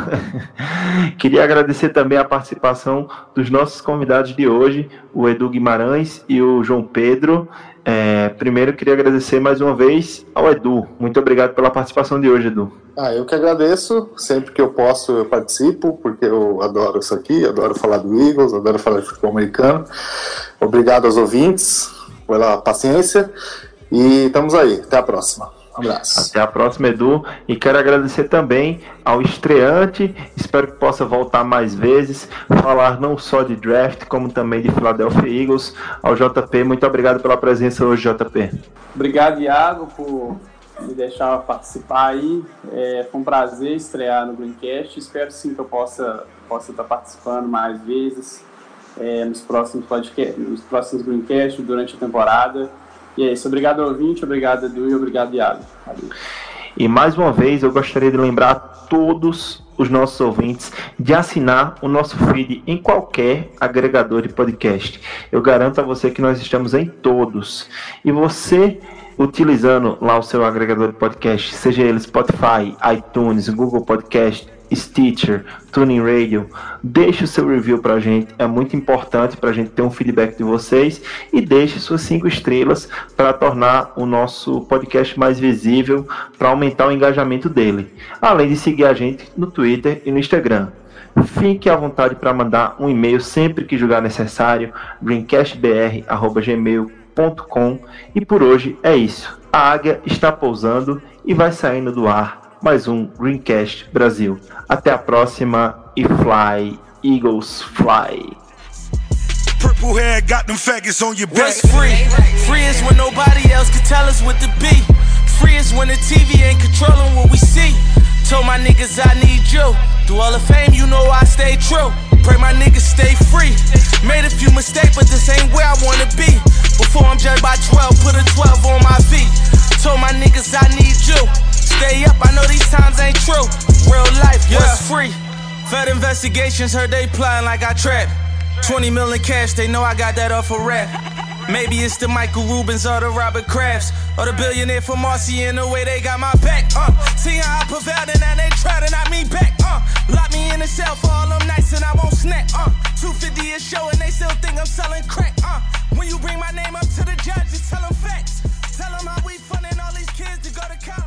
Queria agradecer também a participação dos nossos convidados de hoje, o Edu Guimarães e o João Pedro. É, primeiro, queria agradecer mais uma vez ao Edu. Muito obrigado pela participação de hoje, Edu. Ah, eu que agradeço. Sempre que eu posso, eu participo, porque eu adoro isso aqui, adoro falar do Eagles, adoro falar de futebol americano. Obrigado aos ouvintes pela paciência e estamos aí. Até a próxima. Um abraço. Até a próxima, Edu. E quero agradecer também ao estreante. Espero que possa voltar mais vezes, falar não só de draft, como também de Philadelphia Eagles. Ao JP, muito obrigado pela presença hoje, JP. Obrigado, Iago, por me deixar participar aí. É, foi um prazer estrear no Greencast. Espero sim que eu possa, possa estar participando mais vezes é, nos próximos podcasts, nos próximos Greencasts durante a temporada. E é isso. Obrigado, ouvinte. Obrigado, Edu. E obrigado, Iago. E mais uma vez eu gostaria de lembrar a todos os nossos ouvintes de assinar o nosso feed em qualquer agregador de podcast. Eu garanto a você que nós estamos em todos. E você utilizando lá o seu agregador de podcast, seja ele Spotify, iTunes, Google Podcast, Stitcher, Tuning Radio, deixe o seu review pra gente, é muito importante pra gente ter um feedback de vocês e deixe suas cinco estrelas para tornar o nosso podcast mais visível, para aumentar o engajamento dele. Além de seguir a gente no Twitter e no Instagram. Fique à vontade para mandar um e-mail sempre que julgar necessário, greencastbr@gmail.com. E por hoje é isso. A águia está pousando e vai saindo do ar mais um Greencast Brasil. Até a próxima e fly, Eagles fly. Purple hair got them faggots on your back. What's free? Free is when nobody else can tell us what to be. Free is when the TV ain't controlling what we see. Told my niggas I need you. Through all the fame, you know I stay true. Pray my niggas stay free. Made a few mistakes, but this ain't where I wanna be. Before I'm judged by 12, put a 12 on my feet. Told my niggas I need you stay up. I know these times ain't true. Real life yeah. was free. Fed investigations heard they plotting like I trapped. 20 million cash, they know I got that off a rap. Maybe it's the Michael Rubens or the Robert Krafts or the billionaire from Marcy and the way they got my back. Uh, see how I prevailed and now they try to knock me back. Uh, lock me in the cell for all them nights and I won't snap. Uh, 250 is show and they still think I'm selling crack. Uh, when you bring my name up to the judge, just tell them facts. Tell them how we funding all these kids to go to college.